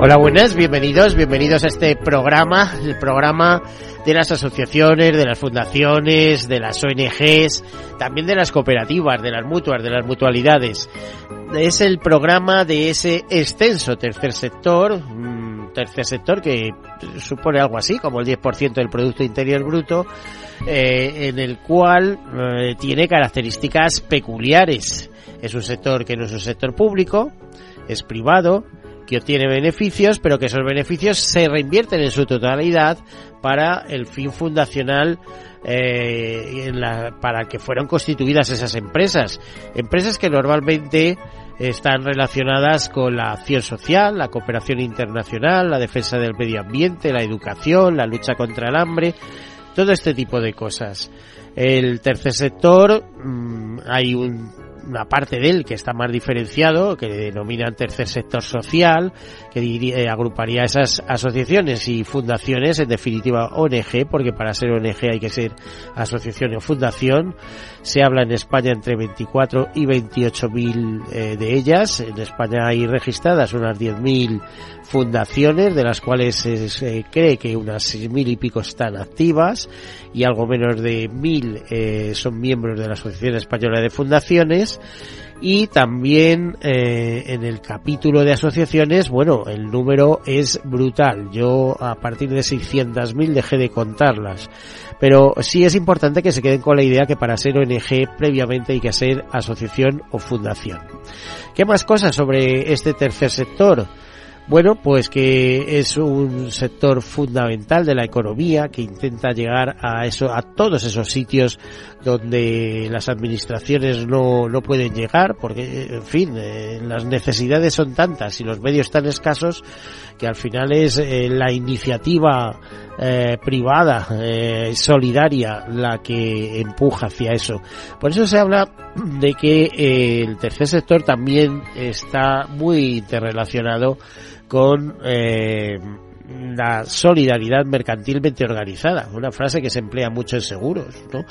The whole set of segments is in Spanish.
Hola, buenas, bienvenidos, bienvenidos a este programa, el programa de las asociaciones, de las fundaciones, de las ONGs, también de las cooperativas, de las mutuas, de las mutualidades. Es el programa de ese extenso tercer sector, tercer sector que supone algo así como el 10% del Producto Interior Bruto, eh, en el cual eh, tiene características peculiares. Es un sector que no es un sector público, es privado, que obtiene beneficios, pero que esos beneficios se reinvierten en su totalidad para el fin fundacional eh, en la, para que fueron constituidas esas empresas. Empresas que normalmente están relacionadas con la acción social, la cooperación internacional, la defensa del medio ambiente, la educación, la lucha contra el hambre, todo este tipo de cosas. El tercer sector, mmm, hay un una parte de él que está más diferenciado, que denominan tercer sector social, eh, agruparía esas asociaciones y fundaciones, en definitiva ONG, porque para ser ONG hay que ser asociación o fundación. Se habla en España entre 24 y 28 mil eh, de ellas. En España hay registradas unas 10 mil fundaciones, de las cuales se, cree que unas seis mil y pico están activas y algo menos de mil eh, son miembros de la Asociación Española de Fundaciones y también eh, en el capítulo de asociaciones, bueno, el número es brutal. Yo a partir de 600.000 dejé de contarlas. Pero sí es importante que se queden con la idea que para ser ONG previamente hay que ser asociación o fundación. ¿Qué más cosas sobre este tercer sector? Bueno, pues que es un sector fundamental de la economía que intenta llegar a eso, a todos esos sitios donde las administraciones no, no pueden llegar, porque, en fin, eh, las necesidades son tantas y los medios tan escasos que al final es eh, la iniciativa eh, privada, eh, solidaria, la que empuja hacia eso. Por eso se habla de que el tercer sector también está muy interrelacionado con eh, la solidaridad mercantilmente organizada, una frase que se emplea mucho en seguros, ¿no?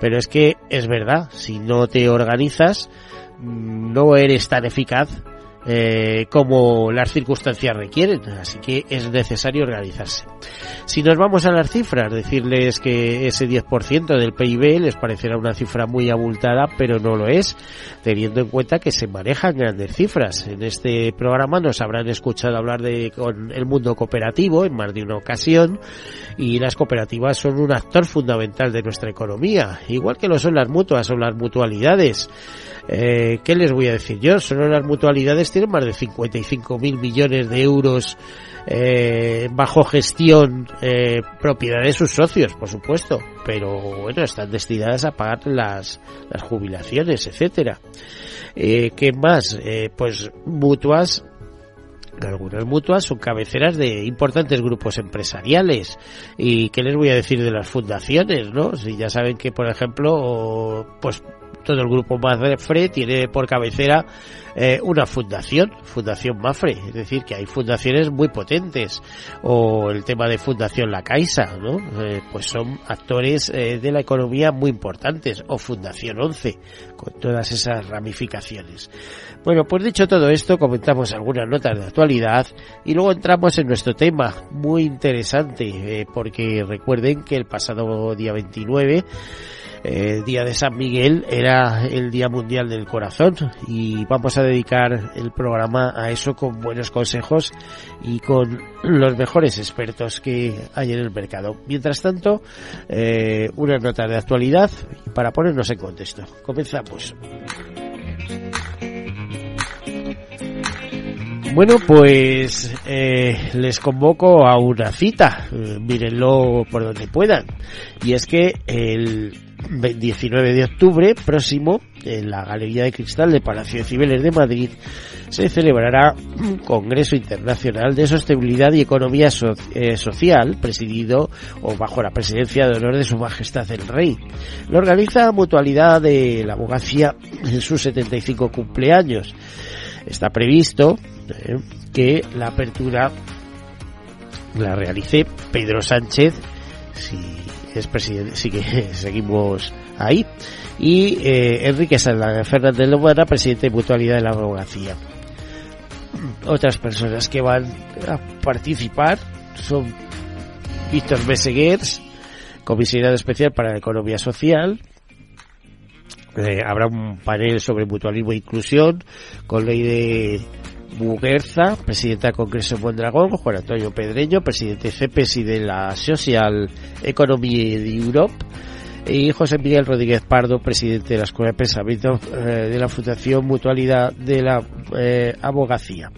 Pero es que es verdad, si no te organizas, no eres tan eficaz eh, como las circunstancias requieren, así que es necesario organizarse. Si nos vamos a las cifras, decirles que ese 10% del PIB les parecerá una cifra muy abultada, pero no lo es, teniendo en cuenta que se manejan grandes cifras. En este programa nos habrán escuchado hablar de con el mundo cooperativo en más de una ocasión y las cooperativas son un actor fundamental de nuestra economía, igual que lo son las mutuas o las mutualidades. Eh, ¿Qué les voy a decir yo? Solo las mutualidades tienen más de 55 mil millones de euros eh, bajo gestión eh, propiedad de sus socios, por supuesto, pero bueno, están destinadas a pagar las, las jubilaciones, etcétera. Eh, ¿Qué más? Eh, pues mutuas algunas mutuas son cabeceras de importantes grupos empresariales. ¿Y qué les voy a decir de las fundaciones, no? Si ya saben que, por ejemplo, pues todo el grupo Mafre tiene por cabecera eh, una fundación, Fundación Mafre, es decir, que hay fundaciones muy potentes, o el tema de Fundación La Caixa, ¿no? Eh, pues son actores eh, de la economía muy importantes, o Fundación 11, con todas esas ramificaciones. Bueno, pues dicho todo esto, comentamos algunas notas de actualidad y luego entramos en nuestro tema, muy interesante, porque recuerden que el pasado día 29 el día de San Miguel era el Día Mundial del Corazón y vamos a dedicar el programa a eso con buenos consejos y con los mejores expertos que hay en el mercado. Mientras tanto, eh, una nota de actualidad para ponernos en contexto. Comenzamos. Bueno, pues eh, les convoco a una cita, eh, mírenlo por donde puedan. Y es que el 19 de octubre próximo, en la Galería de Cristal de Palacio de Cibeles de Madrid, se celebrará un Congreso Internacional de Sostenibilidad y Economía eh, Social, presidido o bajo la presidencia de honor de Su Majestad el Rey. Lo organiza Mutualidad de la Abogacía en sus 75 cumpleaños. Está previsto eh, que la apertura la realice Pedro Sánchez, es presidente, sí que seguimos ahí, y eh, Enrique Fernández Lomana, presidente de Mutualidad de la Abogacía. Otras personas que van a participar son Víctor Meseguers, comisionado especial para la economía social, eh, habrá un panel sobre mutualismo e inclusión con ley de Muguerza, presidenta del Congreso de Mondragón, Juan Antonio Pedreño, presidente CEPES y de la Social Economy Europe, y José Miguel Rodríguez Pardo, presidente de la Escuela de Pensamiento eh, de la Fundación Mutualidad de la eh, Abogacía.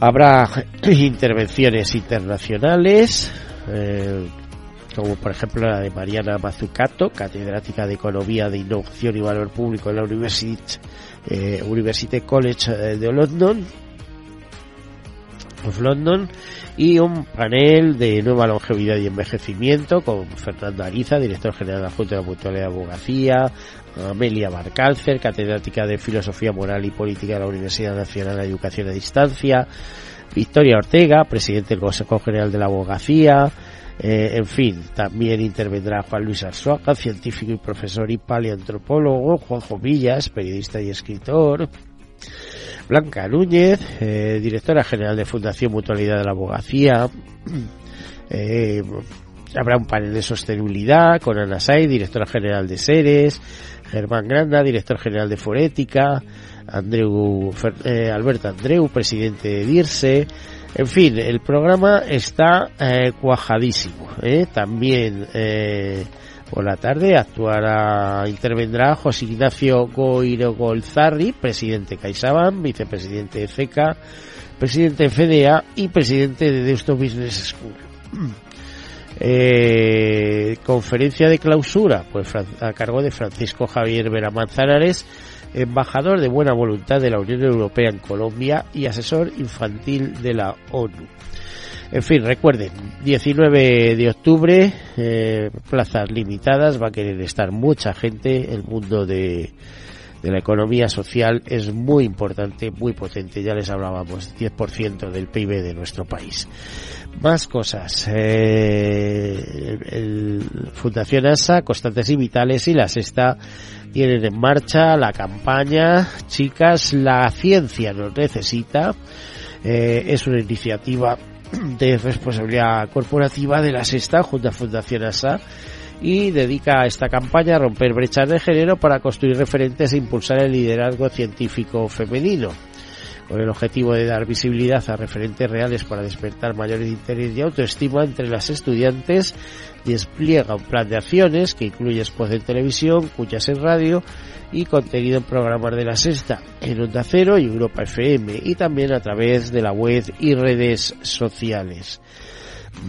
Habrá intervenciones internacionales, eh, como por ejemplo la de Mariana Mazzucato, catedrática de Economía de Innovación y Valor Público en la University, eh, University College eh, de London, of London, y un panel de nueva longevidad y envejecimiento con Fernando Ariza, director general Junta de la Mutualidad de Abogacía, Amelia Barcalcer, catedrática de Filosofía Moral y Política de la Universidad Nacional de Educación a Distancia, Victoria Ortega, presidente del Consejo General de la Abogacía, eh, en fin, también intervendrá Juan Luis Arzuaga, científico y profesor y paleoantropólogo, Juanjo Villas, periodista y escritor, Blanca Núñez, eh, directora general de Fundación Mutualidad de la Abogacía, eh, habrá un panel de sostenibilidad con Ana Say, directora general de Seres, Germán Granda, director general de Forética, Andreu, Alberto Andreu, presidente de DIRSE, en fin, el programa está eh, cuajadísimo. ¿eh? También eh, por la tarde actuará, intervendrá José Ignacio Goiro Golzarri, presidente CaixaBank, vicepresidente de FECA, presidente de FEDEA y presidente de Deusto Business School. Conferencia de clausura, pues a cargo de Francisco Javier Vera Manzanares, embajador de buena voluntad de la Unión Europea en Colombia y asesor infantil de la ONU. En fin, recuerden, 19 de octubre, eh, plazas limitadas, va a querer estar mucha gente, el mundo de, la economía social es muy importante, muy potente, ya les hablábamos, 10% del PIB de nuestro país. Más cosas, eh, el, Fundación ASA, Constantes y Vitales y la Sexta tienen en marcha la campaña Chicas, la ciencia nos necesita. Eh, es una iniciativa de responsabilidad corporativa de la Sexta junto a Fundación ASA y dedica a esta campaña a romper brechas de género para construir referentes e impulsar el liderazgo científico femenino con el objetivo de dar visibilidad a referentes reales para despertar mayor interés y autoestima entre las estudiantes, despliega un plan de acciones que incluye spots en televisión, cuchas en radio y contenido en programas de la sexta, en Onda Cero y Europa FM y también a través de la web y redes sociales.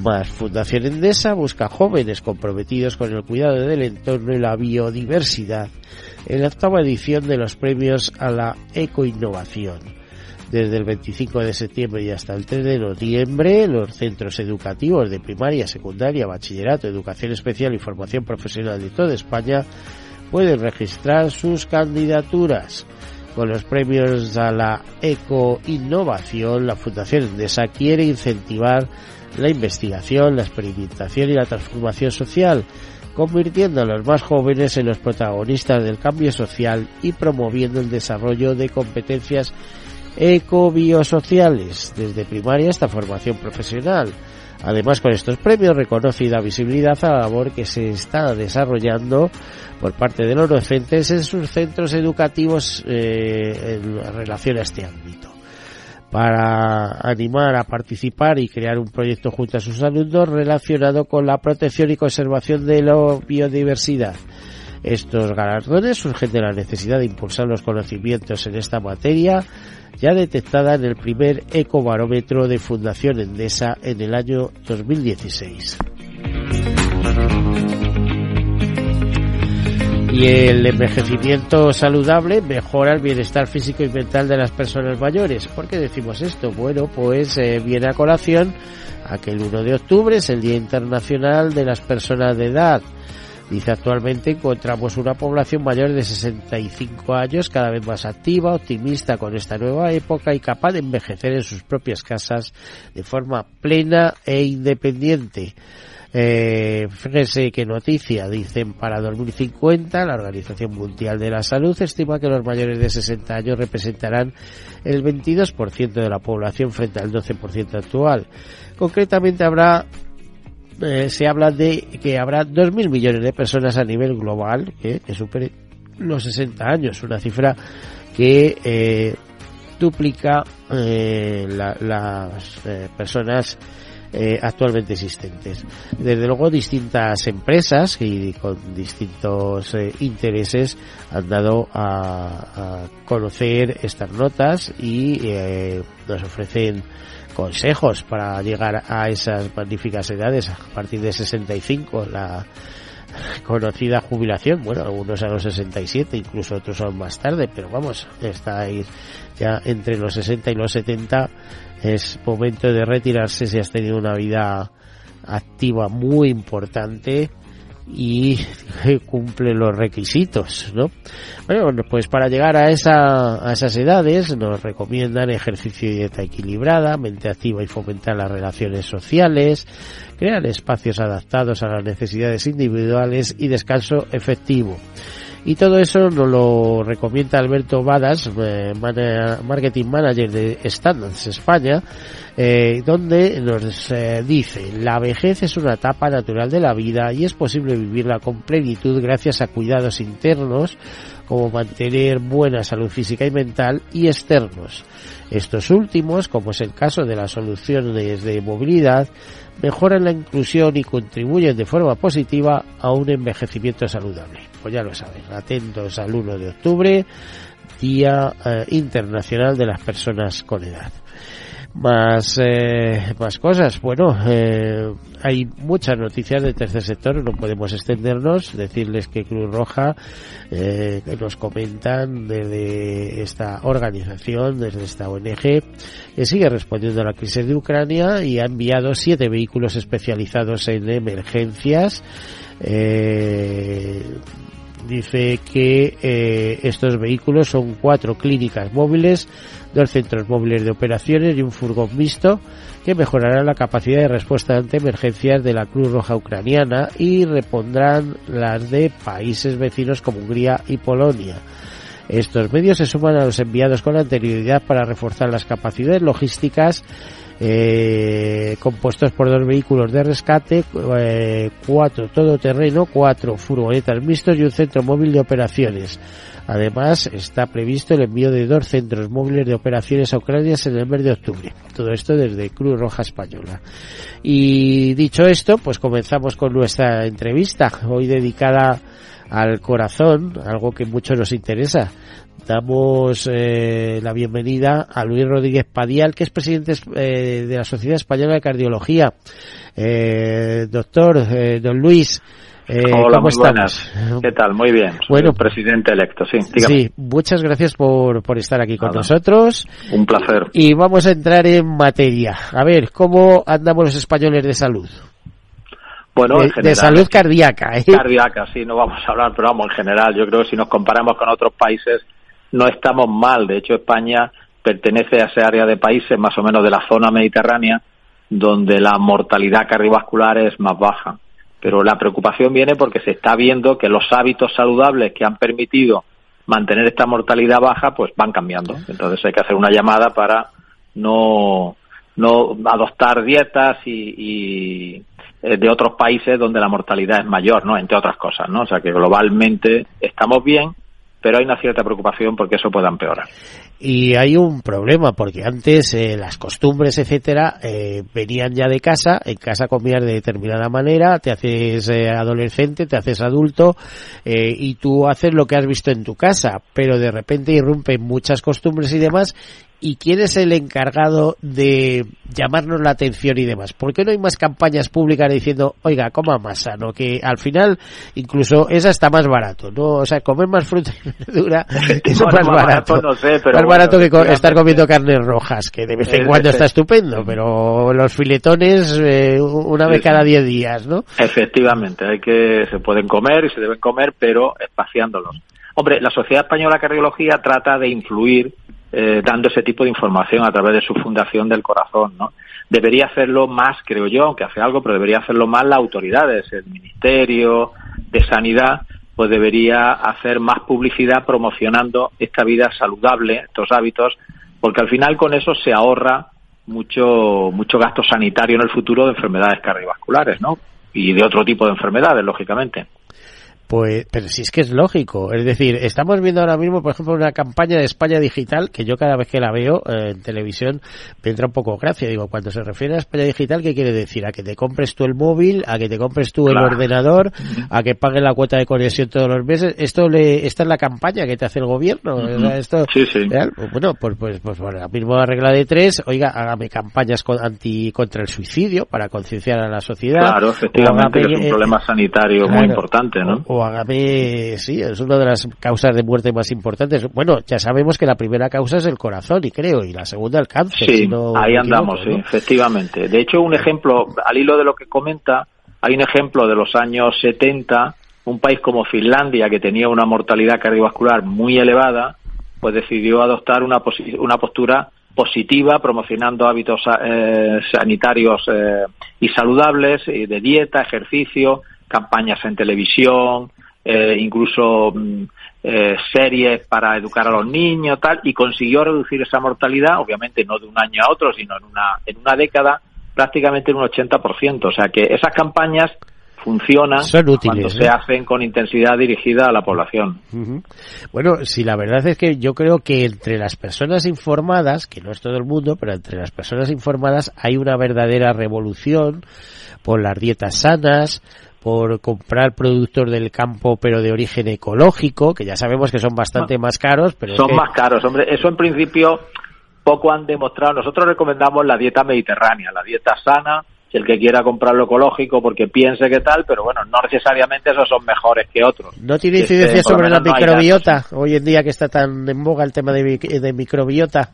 Más Fundación Endesa busca jóvenes comprometidos con el cuidado del entorno y la biodiversidad en la octava edición de los premios a la ecoinnovación desde el 25 de septiembre y hasta el 3 de noviembre, los centros educativos de primaria, secundaria, bachillerato, educación especial y formación profesional de toda España pueden registrar sus candidaturas. Con los premios a la ecoinnovación, la Fundación Endesa quiere incentivar la investigación, la experimentación y la transformación social, convirtiendo a los más jóvenes en los protagonistas del cambio social y promoviendo el desarrollo de competencias ecobiosociales, desde primaria hasta formación profesional. Además, con estos premios reconoce y da visibilidad a la labor que se está desarrollando por parte de los docentes en sus centros educativos eh, en relación a este ámbito. Para animar a participar y crear un proyecto junto a sus alumnos relacionado con la protección y conservación de la biodiversidad Estos galardones surgen de la necesidad de impulsar los conocimientos en esta materia, ya detectada en el primer ecobarómetro de Fundación Endesa en el año 2016. Y el envejecimiento saludable mejora el bienestar físico y mental de las personas mayores. ¿Por qué decimos esto? Bueno, pues eh, viene a colación a que el 1 de octubre es el Día Internacional de las Personas de Edad. Dice actualmente encontramos una población mayor de 65 años cada vez más activa, optimista con esta nueva época y capaz de envejecer en sus propias casas de forma plena e independiente. Eh, fíjense qué noticia, dicen para 2050 la Organización Mundial de la Salud estima que los mayores de 60 años representarán el 22% de la población frente al 12% actual. Concretamente habrá eh, se habla de que habrá 2.000 millones de personas a nivel global que, que superen los 60 años, una cifra que eh, duplica eh, la, las eh, personas actualmente existentes. Desde luego distintas empresas y con distintos intereses han dado a, a, conocer estas notas y nos ofrecen consejos para llegar a esas magníficas edades a partir de 65 la conocida jubilación, bueno, algunos a los 67, incluso otros son más tarde, pero vamos, está ahí. Ya entre los 60 y los 70 es momento de retirarse si has tenido una vida activa muy importante y cumple los requisitos, ¿no? Bueno, pues para llegar a, esa, a esas edades nos recomiendan ejercicio y dieta equilibrada, mente activa y fomentar las relaciones sociales, crear espacios adaptados a las necesidades individuales y descanso efectivo. Y todo eso nos lo recomienda Alberto Badas, eh, Marketing Manager de Standards España, eh, donde nos eh, dice, la vejez es una etapa natural de la vida y es posible vivirla con plenitud gracias a cuidados internos como mantener buena salud física y mental y externos. Estos últimos, como es el caso de las soluciones de movilidad, mejoran la inclusión y contribuyen de forma positiva a un envejecimiento saludable. Pues ya lo saben, atentos al 1 de octubre, Día eh, Internacional de las Personas con Edad. Más eh, más cosas. Bueno eh, hay muchas noticias del tercer sector no podemos extendernos decirles que Cruz Roja nos comentan desde esta organización desde esta ONG que sigue respondiendo a la crisis de Ucrania y ha enviado siete vehículos especializados en emergencias dice que eh, estos vehículos son cuatro clínicas móviles, dos centros móviles de operaciones y un furgón mixto que mejorarán la capacidad de respuesta ante emergencias de la Cruz Roja ucraniana y repondrán las de países vecinos como Hungría y Polonia. Estos medios se suman a los enviados con anterioridad para reforzar las capacidades logísticas eh, compuestos por dos vehículos de rescate, eh, cuatro todoterreno, cuatro furgonetas mixtos y un centro móvil de operaciones. Además, está previsto el envío de dos centros móviles de operaciones a Ucrania en el mes de octubre. Todo esto desde Cruz Roja Española. Y dicho esto, pues comenzamos con nuestra entrevista, hoy dedicada al corazón, algo que mucho nos interesa damos eh, la bienvenida a Luis Rodríguez Padial, que es presidente eh, de la Sociedad Española de Cardiología. Eh, doctor, eh, don Luis, Hola, ¿cómo estamos? ¿Qué tal? Muy bien. bueno, presidente electo, sí. Dígame. Sí, muchas gracias por, por estar aquí con Nada. nosotros. Un placer. Y vamos a entrar en materia. A ver, ¿cómo andamos los españoles de salud? Bueno, de, en general, de salud cardíaca. ¿eh? Cardíaca, sí, no vamos a hablar, pero vamos, en general, yo creo que si nos comparamos con otros países, no estamos mal. De hecho, España pertenece a ese área de países, más o menos de la zona mediterránea, donde la mortalidad cardiovascular es más baja. Pero la preocupación viene porque se está viendo que los hábitos saludables que han permitido mantener esta mortalidad baja, pues van cambiando. Entonces hay que hacer una llamada para no, no adoptar dietas y, y de otros países donde la mortalidad es mayor, ¿no? Entre otras cosas, ¿no? O sea que globalmente estamos bien, pero hay una cierta preocupación porque eso pueda empeorar. Y hay un problema, porque antes eh, las costumbres, etcétera, eh, venían ya de casa, en casa comías de determinada manera, te haces eh, adolescente, te haces adulto, y tú haces lo que has visto en tu casa, pero de repente irrumpen muchas costumbres y demás, y quién es el encargado de llamarnos la atención y demás. ¿Por qué no hay más campañas públicas diciendo, oiga, coma más sano? Que al final incluso esa está más barato, ¿no? O sea, comer más fruta y verdura es más, barato. No sé, pero más barato que estar comiendo carnes rojas, que de vez en cuando está estupendo, pero los filetones eh, una vez cada diez días, ¿no? Efectivamente, hay que, se pueden comer y se deben comer, pero espaciándolos. Hombre, la Sociedad Española de Cardiología trata de influir eh, dando ese tipo de información a través de su Fundación del Corazón, ¿no? Debería hacerlo más, creo yo, aunque hace algo, pero debería hacerlo más las autoridades, el Ministerio de Sanidad, pues debería hacer más publicidad promocionando esta vida saludable, estos hábitos, porque al final con eso se ahorra mucho mucho gasto sanitario en el futuro de enfermedades cardiovasculares, ¿no? Y de otro tipo de enfermedades, lógicamente. Pues, pero si es que es lógico. Es decir, estamos viendo ahora mismo, por ejemplo, una campaña de España Digital que yo cada vez que la veo eh, en televisión me entra un poco gracia. Digo, cuando se refiere a España Digital, ¿qué quiere decir? A que te compres tú el móvil, a que te compres tú el ordenador, a que pagues la cuota de conexión todos los meses. Esto le, esta es la campaña que te hace el gobierno. esto, sí, sí. Bueno, pues, pues, pues bueno, la misma regla de tres, oiga, hágame campañas con, anti, contra el suicidio para concienciar a la sociedad. Claro, efectivamente, que es un problema sanitario muy importante, ¿no? o sí, es una de las causas de muerte más importantes. Bueno, ya sabemos que la primera causa es el corazón, y creo, y la segunda el cáncer. Sí, ahí andamos, sí, efectivamente. De hecho, un ejemplo, al hilo de lo que comenta, hay un ejemplo de los años 70, un país como Finlandia, que tenía una mortalidad cardiovascular muy elevada, pues decidió adoptar una, una postura positiva, promocionando hábitos eh, sanitarios eh, y saludables, de dieta, ejercicio, campañas en televisión, eh, incluso mm, eh, series para educar a los niños, tal, y consiguió reducir esa mortalidad, obviamente no de un año a otro, sino en una, en una década, prácticamente en un 80%. O sea que esas campañas funcionan cuando se ¿eh? hacen con intensidad dirigida a la población. Bueno, si la verdad es que yo creo que entre las personas informadas, que no es todo el mundo, pero entre las personas informadas hay una verdadera revolución por las dietas sanas, por comprar productos del campo pero de origen ecológico, que ya sabemos que son bastante más caros. pero Son más caros, hombre. Eso en principio poco han demostrado. Nosotros recomendamos la dieta mediterránea, la dieta sana, el que quiera comprarlo ecológico porque piense que tal, pero bueno, no necesariamente esos son mejores que otros. ¿No tiene incidencia sobre la microbiota? Hoy en día que está tan en boga el tema de, de microbiota.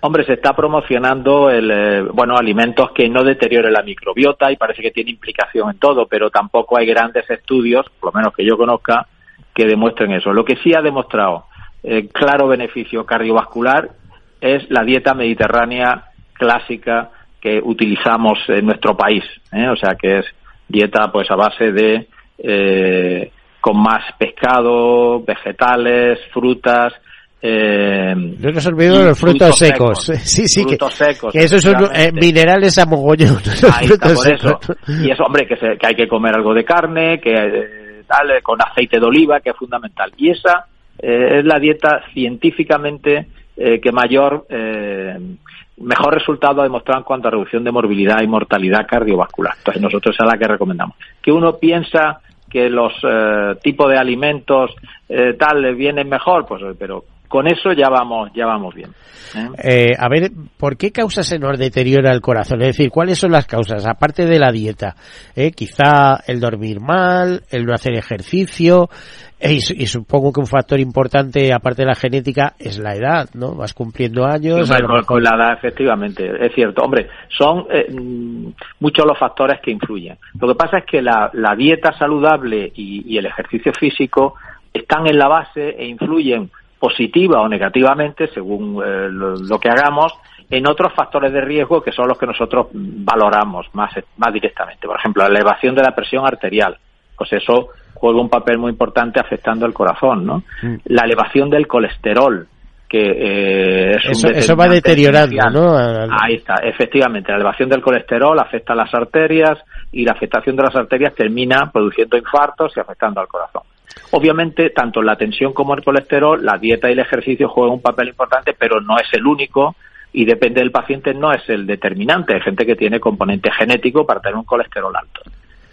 Hombre, se está promocionando el, eh, bueno, alimentos que no deterioren la microbiota y parece que tiene implicación en todo, pero tampoco hay grandes estudios, por lo menos que yo conozca, que demuestren eso. Lo que sí ha demostrado eh, claro beneficio cardiovascular es la dieta mediterránea clásica que utilizamos en nuestro país, ¿eh? o sea que es dieta pues a base de eh, con más pescado, vegetales, frutas, eh, no nos olvidemos de los frutos, secos. Sí, sí, que, secos, que esos son eh, minerales a mogollón. Ahí está, por eso. Y eso, hombre, que, que hay que comer algo de carne, que eh, tal, con aceite de oliva, que es fundamental. Y esa eh, es la dieta científicamente eh, que mayor, mejor resultado ha demostrado en cuanto a reducción de morbilidad y mortalidad cardiovascular. Entonces nosotros es la que recomendamos. Que uno piensa que los tipos de alimentos tal le vienen mejor, pues pero con eso ya vamos, ya vamos bien. ¿eh? Eh, a ver, ¿por qué causas se nos deteriora el corazón? Es decir, ¿cuáles son las causas? Aparte de la dieta, ¿eh? quizá el dormir mal, el no hacer ejercicio, y, supongo que un factor importante, aparte de la genética, es la edad, ¿no? Vas cumpliendo años. con, la edad, efectivamente, es cierto. Hombre, son muchos los factores que influyen. Lo que pasa es que la, dieta saludable y el ejercicio físico están en la base e influyen positiva o negativamente, según eh, lo, que hagamos, en otros factores de riesgo que son los que nosotros valoramos más, más directamente. Por ejemplo, la elevación de la presión arterial. Pues eso juega un papel muy importante afectando el corazón, ¿no? Mm. La elevación del colesterol, que eh, es eso, va deteriorando, ¿no? Ahí está, efectivamente, la elevación del colesterol afecta a las arterias y la afectación de las arterias termina produciendo infartos y afectando al corazón. Obviamente, tanto la tensión como el colesterol, la dieta y el ejercicio juegan un papel importante, pero no es el único y depende del paciente, no es el determinante. Hay gente que tiene componente genético para tener un colesterol alto.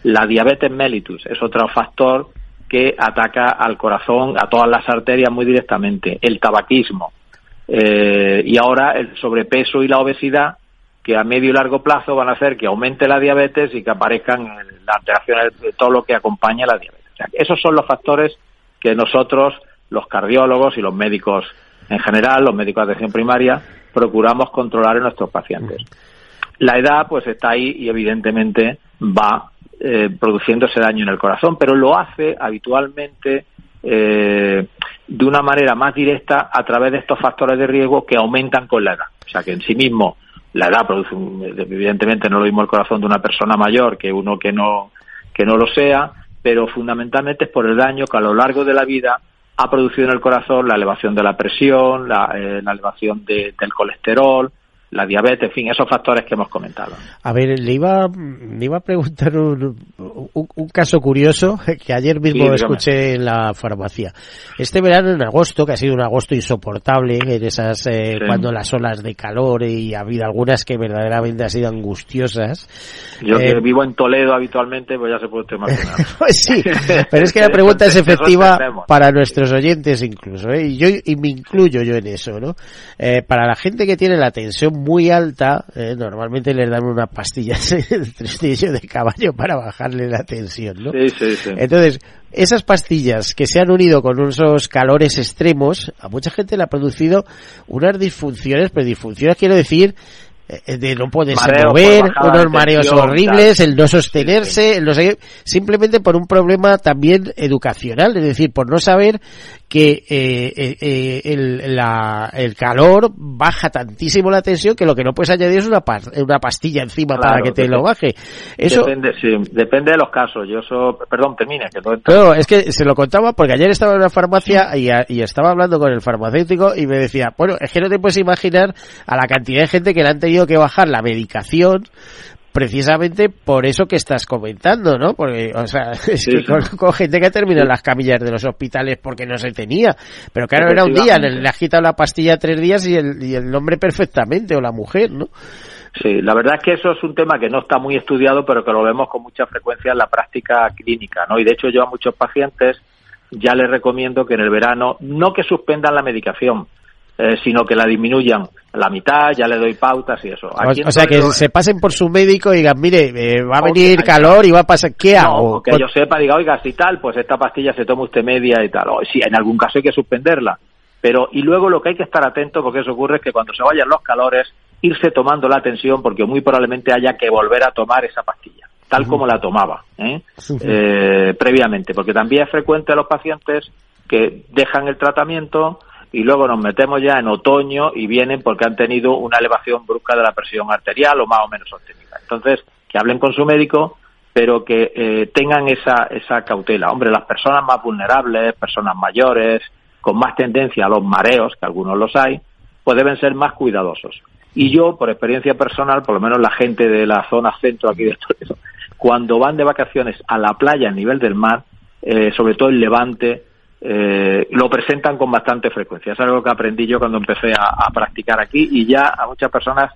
La diabetes mellitus es otro factor que ataca al corazón, a todas las arterias muy directamente. El tabaquismo. Eh, y ahora el sobrepeso y la obesidad que a medio y largo plazo van a hacer que aumente la diabetes y que aparezcan las alteraciones de todo lo que acompaña la diabetes. Esos son los factores que nosotros, los cardiólogos y los médicos en general, los médicos de atención primaria, procuramos controlar en nuestros pacientes. La edad, pues está ahí y evidentemente va eh, produciendo ese daño en el corazón, pero lo hace habitualmente eh, de una manera más directa a través de estos factores de riesgo que aumentan con la edad. O sea que en sí mismo la edad produce, evidentemente no lo mismo el corazón de una persona mayor que uno que no que no lo sea, pero fundamentalmente es por el daño que a lo largo de la vida ha producido en el corazón la elevación de la presión, la, eh, elevación del colesterol, la diabetes, en fin, esos factores que hemos comentado. A ver, le iba, le iba a preguntar un, un, caso curioso que ayer mismo escuché en la farmacia. Este verano, en agosto, que ha sido un agosto insoportable, en esas, eh, cuando las olas de calor y ha habido algunas que verdaderamente han sido angustiosas. Yo que eh, vivo en Toledo habitualmente, pues ya se puede imaginar. pues sí, pero es que la pregunta es efectiva para nuestros oyentes incluso, ¿eh? y yo, y me incluyo yo en eso, ¿no? Eh, para la gente que tiene la tensión muy alta, eh, normalmente les dan una pastilla de de caballo para bajarle la tensión, ¿no? Sí, sí, sí. Entonces, esas pastillas que se han unido con esos calores extremos, a mucha gente le ha producido unas disfunciones, pero disfunciones quiero decir eh, de no poderse mover, unos mareos horribles, el no sostenerse, el no simplemente por un problema también educacional, es decir, por no saber que eh, eh, eh, el, la, el calor baja tantísimo la tensión que lo que no puedes añadir es una, una pastilla encima para que te lo baje. Eso depende, sí, depende de los casos. Yo eso, perdón, termina. Que no, es que se lo contaba porque ayer estaba en una farmacia y, y estaba hablando con el farmacéutico y me decía, bueno, es que no te puedes imaginar a la cantidad de gente que le han tenido que bajar la medicación precisamente por eso que estás comentando, ¿no? Porque, o sea, es que Con, gente que terminado en las camillas de los hospitales porque no se tenía. Pero claro, era un día, le, has quitado la pastilla tres días y el, y el hombre perfectamente, o la mujer, ¿no? Sí, la verdad es que eso es un tema que no está muy estudiado, pero que lo vemos con mucha frecuencia en la práctica clínica, ¿no? Y de hecho yo a muchos pacientes ya les recomiendo que en el verano no que suspendan la medicación, eh, sino que la disminuyan la mitad, ya le doy pautas y eso. o, sea, que se pasen por su médico y digan, mire, eh, va a venir calor y va a pasar, ¿qué hago? que yo sepa, diga, oiga, si tal, pues esta pastilla se toma usted media y tal. O si en algún caso hay que suspenderla. Pero, y luego lo que hay que estar atento, porque eso ocurre, es que cuando se vayan los calores, irse tomando la tensión, porque muy probablemente haya que volver a tomar esa pastilla, tal como la tomaba, ¿eh? ¿eh? previamente. Porque también es frecuente a los pacientes que dejan el tratamiento, y luego nos metemos ya en otoño y vienen porque han tenido una elevación brusca de la presión arterial o más o menos sostenida. Entonces, que hablen con su médico, pero que eh, tengan esa, esa cautela. Hombre, las personas más vulnerables, personas mayores, con más tendencia a los mareos, que algunos los hay, pues deben ser más cuidadosos. Y yo, por experiencia personal, por lo menos la gente de la zona centro aquí de Toledo, cuando van de vacaciones a la playa a nivel del mar, eh, sobre todo el Levante, eh, lo presentan con bastante frecuencia. Es algo que aprendí yo cuando empecé a, practicar aquí y ya a muchas personas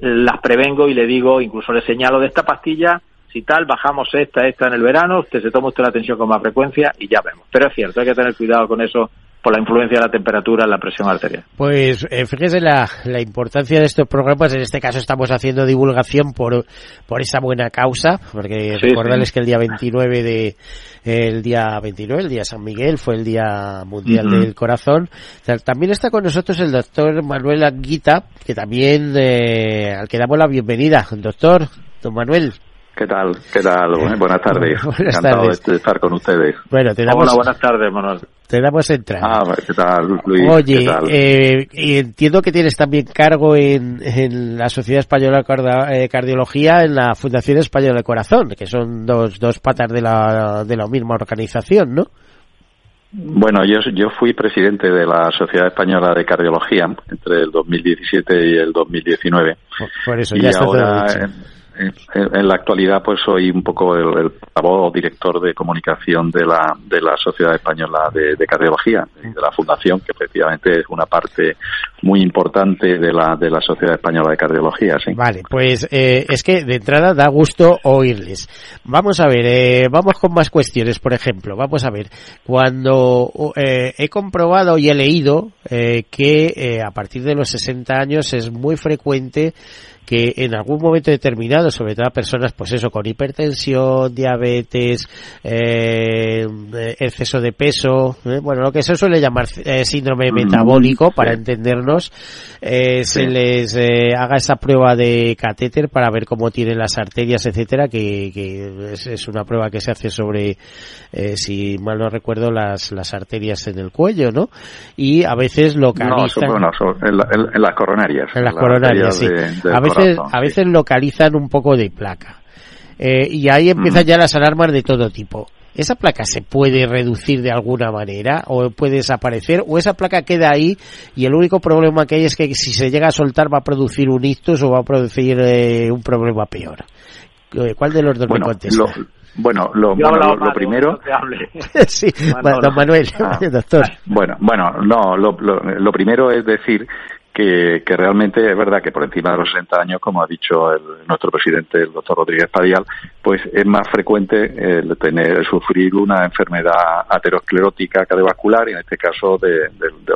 las prevengo y le digo, incluso le señalo de esta pastilla, si tal, bajamos esta, esta en el verano, usted se toma usted la atención con más frecuencia y ya vemos. Pero es cierto, hay que tener cuidado con eso por la influencia de la temperatura en la presión arterial. Pues eh, fíjese la, la, importancia de estos programas. En este caso estamos haciendo divulgación por, por esa buena causa, porque recordarles que el día 29 de el día 29, el día San Miguel, fue el Día Mundial del Corazón. También está con nosotros el doctor Manuel Anguita, que también eh, al que damos la bienvenida. Doctor, don Manuel. ¿Qué tal? ¿Qué tal? Buenas tardes. buenas Encantado tardes. de estar con ustedes. Bueno, te damos... Hola, buenas tardes, Manuel. Te damos entrada. Ah, ¿qué tal, Luis? Oye, Eh, entiendo que tienes también cargo en, en la Sociedad Española de eh, Cardiología, en la Fundación Española de Corazón, que son dos, dos patas de la, de la misma organización, ¿no? Bueno, yo, yo fui presidente de la Sociedad Española de Cardiología entre el 2017 y el 2019. Por, eso, ya y está ahora, en, la actualidad pues soy un poco el, el director de comunicación de la, de la Sociedad Española de, Cardiología, de la Fundación, que efectivamente es una parte muy importante de la, de la Sociedad Española de Cardiología. ¿sí? Vale, pues eh, es que de entrada da gusto oírles. Vamos a ver, eh, vamos con más cuestiones, por ejemplo. Vamos a ver, cuando eh, he comprobado y he leído que a partir de los 60 años es muy frecuente que en algún momento determinado, sobre todo a personas, pues eso, con hipertensión, diabetes, eh, exceso de peso, eh, bueno, lo que se suele llamar eh, síndrome metabólico, para entendernos, eh, se les haga esa prueba de catéter para ver cómo tienen las arterias, etcétera, que, que es, es, una prueba que se hace sobre, si mal no recuerdo, las, las arterias en el cuello, ¿no? Y a veces localizan... No, en, las coronarias. En las coronarias, sí. a veces a veces localizan un poco de placa. Eh, y ahí empiezan ya las alarmas de todo tipo. ¿Esa placa se puede reducir de alguna manera o puede desaparecer o esa placa queda ahí y el único problema que hay es que si se llega a soltar va a producir un ictus o va a producir eh, un problema peor? Eh, ¿Cuál de los dos me contesta? bueno, lo, lo, primero. sí, don Manuel, ah. doctor. Bueno, bueno, no, lo, lo, primero es decir que, que, realmente es verdad que por encima de los 60 años, como ha dicho el, nuestro presidente, el doctor Rodríguez Padial, pues es más frecuente el tener, sufrir una enfermedad aterosclerótica cardiovascular, y en este caso de,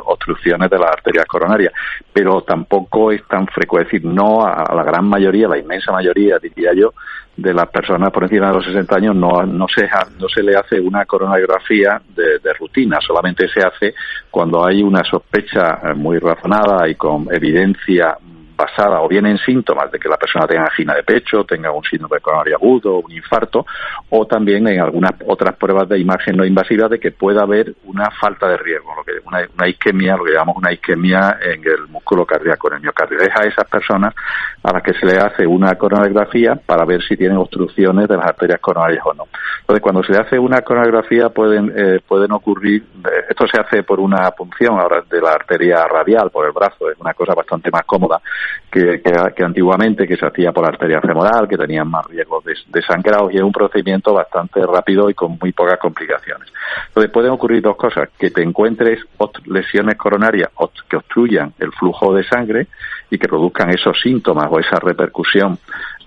obstrucciones de las arterias coronarias. Pero tampoco es tan frecuente, decir, no a la gran mayoría, la inmensa mayoría, diría yo, de las personas por encima de los 60 años no, no, se, no se le hace una coronografía de, de, rutina, solamente se hace cuando hay una sospecha eh, muy razonada y con evidencia basada o bien en síntomas de que la persona tenga angina de pecho, tenga un síndrome coronario agudo, un infarto, o también en algunas otras pruebas de imagen no invasiva de que pueda haber una falta de riesgo, lo que una, una isquemia, lo que llamamos una isquemia en el músculo cardíaco, en el miocardio. Es a esas personas a las que se le hace una coronografía para ver si tienen obstrucciones de las arterias coronarias o no. Entonces, cuando se le hace una coronografía pueden, eh, pueden ocurrir, eh, esto se hace por una punción ahora de la arteria radial, por el brazo, es una cosa bastante más cómoda que, antiguamente que se hacía por arteria femoral, que tenían más riesgo de, de sangrados y es un procedimiento bastante rápido y con muy pocas complicaciones. Entonces pueden ocurrir dos cosas, que te encuentres lesiones coronarias que obstruyan el flujo de sangre y que produzcan esos síntomas o esa repercusión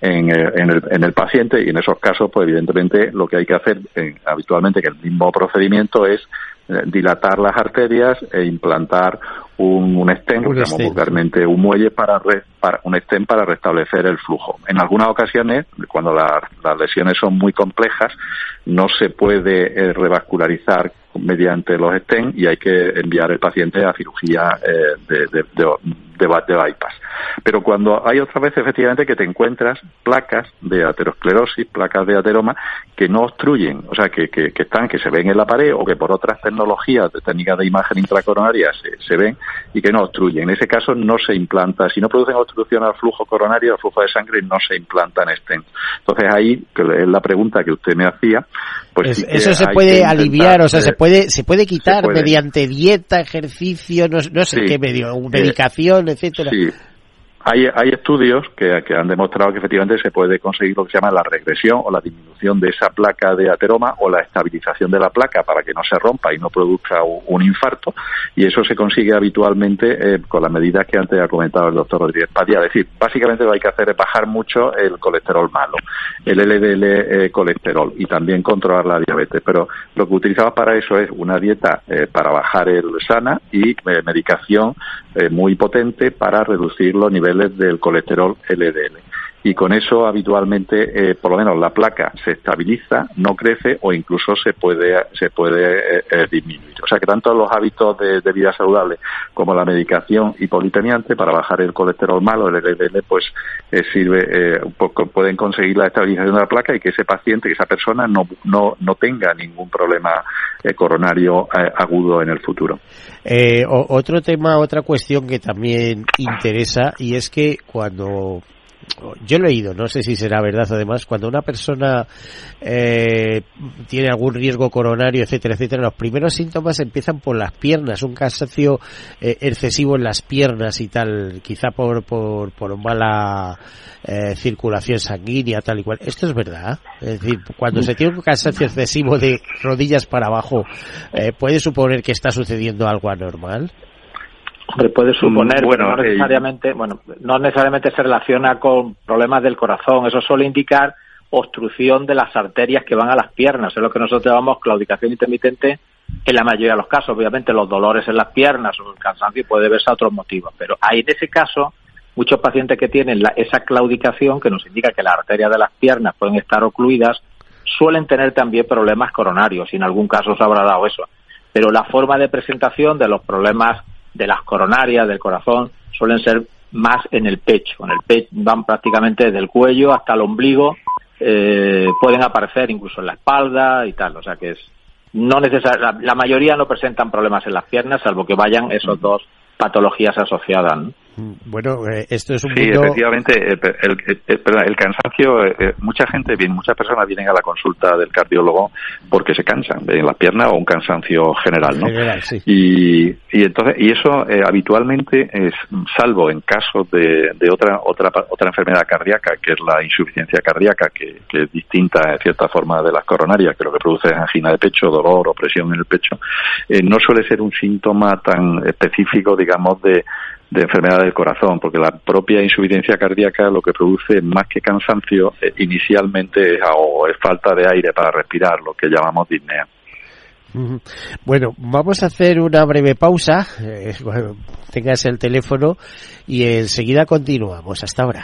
en, en, el, en el paciente y en esos casos, pues evidentemente lo que hay que hacer eh, habitualmente, que el mismo procedimiento es eh, dilatar las arterias e implantar un, un stent, un vulgarmente un muelle para, para, un stent para restablecer el flujo. En algunas ocasiones, cuando las lesiones son muy complejas, no se puede eh, revascularizar mediante los stents y hay que enviar el paciente a cirugía eh, de, de, de, de, bypass. Pero cuando hay otras veces efectivamente que te encuentras placas de aterosclerosis, placas de ateroma que no obstruyen, o sea, que, que, que están, que se ven en la pared o que por otras tecnologías de técnicas de imagen intracoronaria se, se ven y que no obstruyen. En ese caso no se implanta, si no producen obstrucción al flujo coronario, al flujo de sangre, no se implantan stents. Entonces ahí, es la pregunta que usted me hacía, pues eso se puede aliviar, o sea, se puede se puede quitar mediante dieta, ejercicio, no, no sé qué medio, medicación, etcétera. Sí. Hay, hay estudios que, han demostrado que efectivamente se puede conseguir lo que se llama la regresión o la disminución de esa placa de ateroma o la estabilización de la placa para que no se rompa y no produzca un, infarto. Y eso se consigue habitualmente eh, con las medidas que antes ha comentado el doctor Rodríguez Padilla. Es decir, básicamente lo que hay que hacer es bajar mucho el colesterol malo, el LDL eh, colesterol y también controlar la diabetes. Pero lo que utilizamos para eso es una dieta eh, para bajar el sana y eh, medicación eh, muy potente para reducir los niveles del colesterol LDL y con eso habitualmente, eh, por lo menos la placa se estabiliza, no crece o incluso se puede se puede eh, eh, disminuir. O sea que tanto los hábitos de, vida saludable como la medicación hipolipemiante para bajar el colesterol malo, el LDL, pues sirve, pueden conseguir la estabilización de la placa y que ese paciente, que esa persona no no, no tenga ningún problema coronario agudo en el futuro. otro tema, otra cuestión que también interesa y es que cuando yo lo he leído, no sé si será verdad además, cuando una persona eh, tiene algún riesgo coronario, etcétera, etcétera, los primeros síntomas empiezan por las piernas, un cansancio eh, excesivo en las piernas y tal, quizá por, por, por mala eh, circulación sanguínea, tal y cual. Esto es verdad. Es decir, cuando se tiene un cansancio excesivo de rodillas para abajo, eh, ¿puede suponer que está sucediendo algo anormal? Hombre, puede suponer, bueno, no necesariamente, bueno, no necesariamente se relaciona con problemas del corazón. Eso suele indicar obstrucción de las arterias que van a las piernas. Es lo que nosotros llamamos claudicación intermitente en la mayoría de los casos. Obviamente los dolores en las piernas o el cansancio puede verse a otros motivos, pero hay en ese caso muchos pacientes que tienen esa claudicación que nos indica que las arterias de las piernas pueden estar ocluidas suelen tener también problemas coronarios y en algún caso se habrá dado eso. Pero la forma de presentación de los problemas de las coronarias, del corazón, suelen ser más en el pecho. En el pecho van prácticamente desde el cuello hasta el ombligo, eh, pueden aparecer incluso en la espalda y tal. O sea que es no necesario, la, mayoría no presentan problemas en las piernas, salvo que vayan esos dos patologías asociadas. Mm, bueno, eh, esto es un Sí, efectivamente, el, el, cansancio, eh, eh, mucha gente, bien, muchas personas vienen a la consulta del cardiólogo porque se cansan en las piernas o un cansancio general, ¿no? y, y entonces, y eso habitualmente es, salvo en casos de, de, otra, otra, otra enfermedad cardíaca, que es la insuficiencia cardíaca, que, que es distinta en cierta forma de las coronarias, que lo que produce es angina de pecho, dolor, opresión en el pecho, no suele ser un síntoma tan específico, digamos, de de enfermedad del corazón, porque la propia insuficiencia cardíaca lo que produce más que cansancio eh, inicialmente es, o es falta de aire para respirar, lo que llamamos disnea. Bueno, vamos a hacer una breve pausa. Eh, tengas el teléfono y enseguida continuamos. Hasta ahora.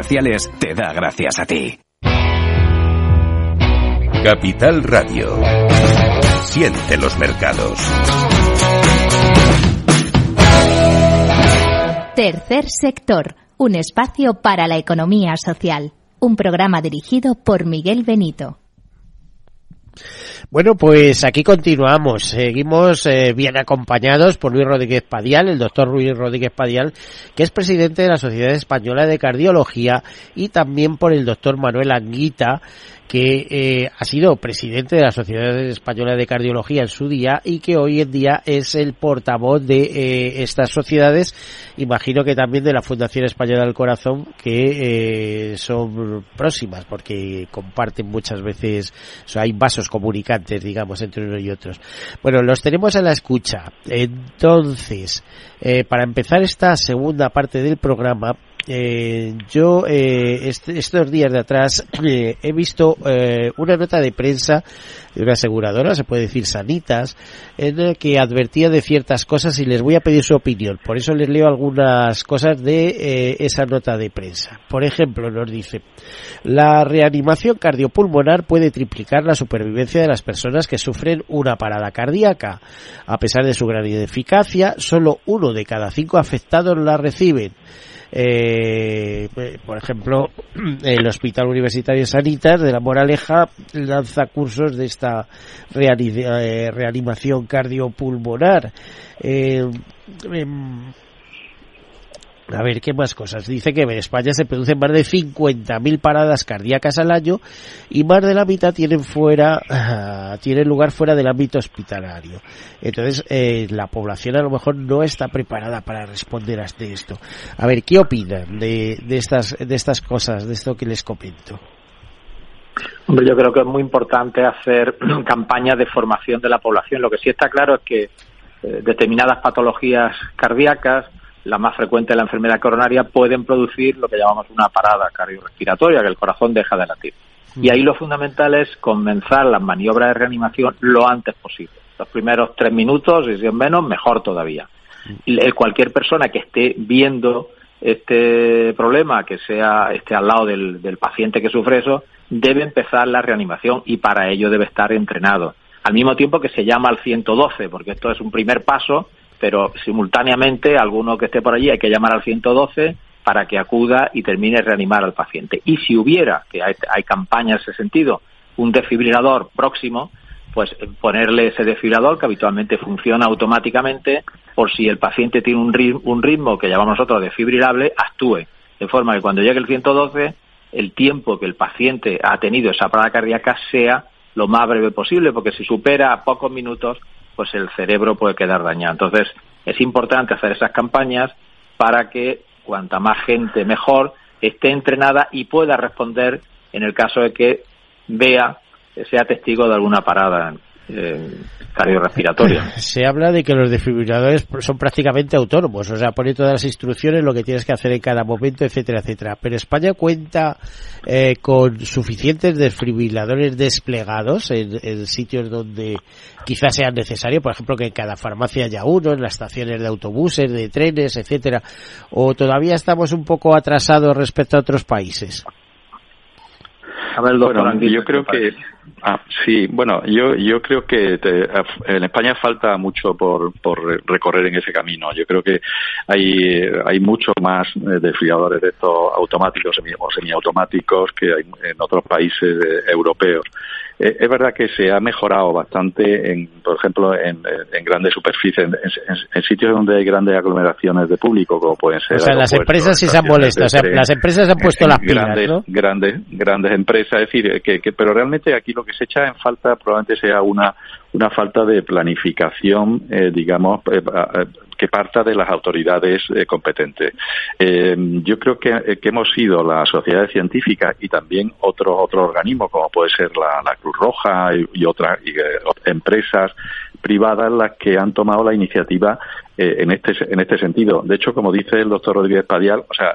te da gracias a ti. Capital Radio. Siente los mercados. Tercer sector, un espacio para la economía social. Un programa dirigido por Miguel Benito. Bueno, pues aquí continuamos. Seguimos eh, bien acompañados por Luis Rodríguez Padial, el doctor Luis Rodríguez Padial, que es presidente de la Sociedad Española de Cardiología, y también por el doctor Manuel Anguita, que eh, ha sido presidente de la Sociedad Española de Cardiología en su día y que hoy en día es el portavoz de eh, estas sociedades, imagino que también de la Fundación Española del Corazón, que eh, son próximas porque comparten muchas veces, o hay vasos comunicantes, digamos, entre unos y otros. Bueno, los tenemos en la escucha. Entonces, para empezar esta segunda parte del programa, eh, yo eh, estos días de atrás eh, he visto eh, una nota de prensa de una aseguradora, se puede decir Sanitas, en la que advertía de ciertas cosas y les voy a pedir su opinión. Por eso les leo algunas cosas de eh, esa nota de prensa. Por ejemplo, nos dice, la reanimación cardiopulmonar puede triplicar la supervivencia de las personas que sufren una parada cardíaca. A pesar de su gran eficacia, solo uno de cada cinco afectados la reciben. Eh, por ejemplo, el Hospital Universitario Sanitas de la Moraleja lanza cursos de esta eh, reanimación cardiopulmonar. Eh, em, a ver, ¿qué más cosas? Dice que en España se producen más de 50.000 paradas cardíacas al año y más de la mitad tienen fuera, tienen lugar fuera del ámbito hospitalario. Entonces, eh, la población a lo mejor no está preparada para responder a esto. A ver, ¿qué opinan de, de estas, de estas cosas, de esto que les comento? Yo creo que es muy importante hacer campañas de formación de la población. Lo que sí está claro es que eh, determinadas patologías cardíacas la más frecuente de la enfermedad coronaria, pueden producir lo que llamamos una parada cardiorrespiratoria, que el corazón deja de latir. Y ahí lo fundamental es comenzar las maniobras de reanimación lo antes posible. Los primeros tres minutos, y si es menos, mejor todavía. Cualquier persona que esté viendo este problema, que sea esté al lado del, del paciente que sufre eso, debe empezar la reanimación y para ello debe estar entrenado. Al mismo tiempo que se llama al 112, porque esto es un primer paso pero simultáneamente alguno que esté por allí hay que llamar al 112 para que acuda y termine reanimar al paciente. Y si hubiera, que hay, hay campañas en ese sentido, un desfibrilador próximo, pues ponerle ese desfibrilador que habitualmente funciona automáticamente por si el paciente tiene un ritmo, un ritmo que llamamos nosotros desfibrilable, actúe. De forma que cuando llegue el 112, el tiempo que el paciente ha tenido esa parada cardíaca sea lo más breve posible, porque si supera pocos minutos, pues el cerebro puede quedar dañado. Entonces, es importante hacer esas campañas para que cuanta más gente mejor esté entrenada y pueda responder en el caso de que vea, sea testigo de alguna parada eh, cardiorrespiratoria. Se habla de que los desfibriladores son prácticamente autónomos, o sea, pone todas las instrucciones, lo que tienes que hacer en cada momento, etcétera, etcétera. Pero España cuenta eh, con suficientes desfibriladores desplegados en, en, sitios donde quizás sea necesario, por ejemplo, que en cada farmacia haya uno, en las estaciones de autobuses, de trenes, etcétera. O todavía estamos un poco atrasados respecto a otros países. A ver, bueno, yo creo que Ah, sí, bueno, yo, yo creo que te, en España falta mucho por, por recorrer en ese camino. Yo creo que hay, hay mucho más eh, desfibriladores de estos automáticos semiautomáticos que hay en otros países eh, europeos. Eh, es verdad que se ha mejorado bastante, en, por ejemplo, en, en grandes superficies, en, sitios donde hay grandes aglomeraciones de público, como pueden ser. O sea, las empresas sí se han molestado, o sea, las empresas han puesto las pilas, grandes, ¿no? Grandes, grandes empresas, es decir, que, que, pero realmente aquí aquí lo que se echa en falta probablemente sea una, una falta de planificación, eh, digamos, eh, que parta de las autoridades competentes. yo creo que, hemos sido las sociedades científicas y también otros otros organismos, como puede ser la, Cruz Roja y, otras empresas privadas, las que han tomado la iniciativa en este en este sentido. De hecho, como dice el doctor Rodríguez Padial, o sea,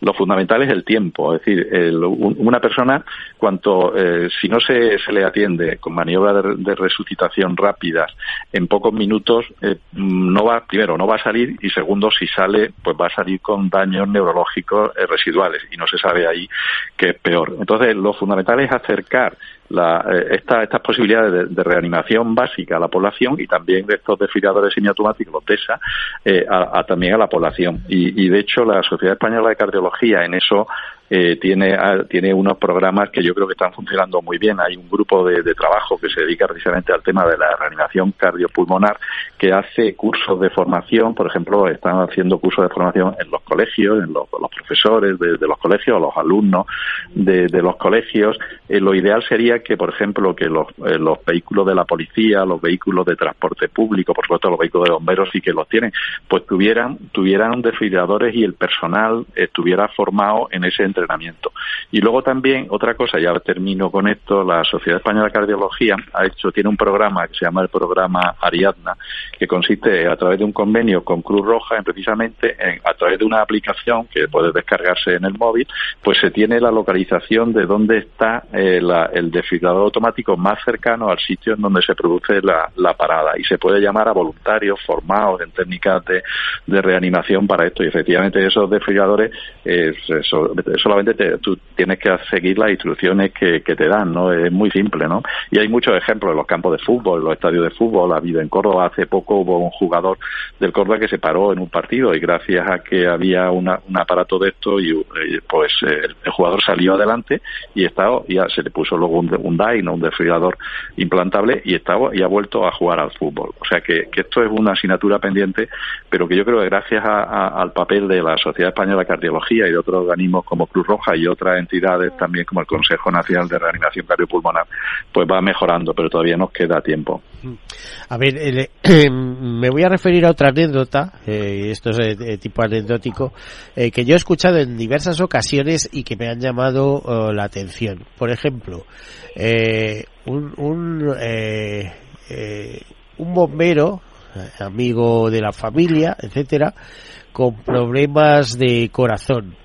lo fundamental es el tiempo. Es decir, una persona, cuanto eh, si no se, se, le atiende con maniobras de, resucitación rápidas en pocos minutos, eh, no va, primero, no va a salir y segundo, si sale, pues va a salir con daños neurológicos eh, residuales y no se sabe ahí qué es peor. Entonces, lo fundamental es acercar la, esta, estas posibilidades de, reanimación básica a la población y también de estos desfibriladores semiautomáticos, los TESA, a, también a la población. Y, y, de hecho, la Sociedad Española de Cardiología en eso eh, tiene, ah, tiene unos programas que yo creo que están funcionando muy bien. Hay un grupo de, trabajo que se dedica precisamente al tema de la reanimación cardiopulmonar que hace cursos de formación, por ejemplo, están haciendo cursos de formación en los colegios, en los, profesores de, los colegios, los alumnos de, los colegios. Eh, lo ideal sería que, por ejemplo, que los, eh, los vehículos de la policía, los vehículos de transporte público, por supuesto los vehículos de bomberos sí que los tienen, pues tuvieran, tuvieran desfibriladores y el personal estuviera formado en ese entrenamiento. Y luego también, otra cosa, ya termino con esto, la Sociedad Española de Cardiología ha hecho, tiene un programa que se llama el programa Ariadna, que consiste a través de un convenio con Cruz Roja, en precisamente en, a través de una aplicación que puede descargarse en el móvil, pues se tiene la localización de dónde está eh, el desfibrilador automático más cercano al sitio en donde se produce la, parada y se puede llamar a voluntarios formados en técnicas de, reanimación para esto y efectivamente esos desfibriladores eh, solamente tú tienes que seguir las instrucciones que, te dan, ¿no? Es muy simple, ¿no? Y hay muchos ejemplos en los campos de fútbol, en los estadios de fútbol, ha habido en Córdoba hace poco hubo un jugador del Córdoba que se paró en un partido y gracias a que había un aparato de esto y pues eh, el jugador salió adelante y estaba ya se le puso luego un, un DAI, un desfibrilador implantable y estaba y ha vuelto a jugar al fútbol. O sea que, esto es una asignatura pendiente, pero que yo creo que gracias al papel de la Sociedad Española de Cardiología y de otros organismos como Roja y otras entidades también como el Consejo Nacional de Reanimación Cardiopulmonar, pues va mejorando, pero todavía nos queda tiempo. A ver, me voy a referir a otra anécdota, eh, esto es de, tipo anecdótico, eh, que yo he escuchado en diversas ocasiones y que me han llamado oh, la atención. Por ejemplo, eh, un, un, eh, eh, un bombero, amigo de la familia, etcétera, con problemas de corazón.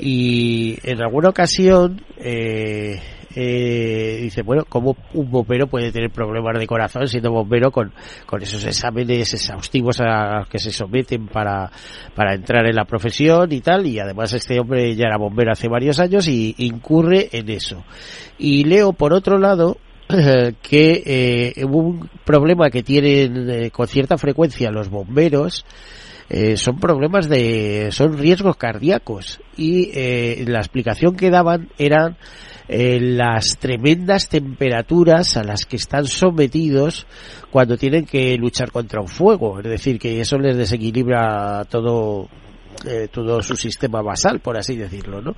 Y en alguna ocasión eh, eh, dice, bueno, ¿cómo un bombero puede tener problemas de corazón siendo bombero con, con esos exámenes exhaustivos a los que se someten para, para entrar en la profesión y tal? Y además este hombre ya era bombero hace varios años y incurre en eso. Y leo, por otro lado, que eh, un problema que tienen eh, con cierta frecuencia los bomberos eh, son problemas de son riesgos cardíacos y eh, la explicación que daban eran eh, las tremendas temperaturas a las que están sometidos cuando tienen que luchar contra un fuego. Es decir, que eso les desequilibra todo eh, todo su sistema basal, por así decirlo, ¿no?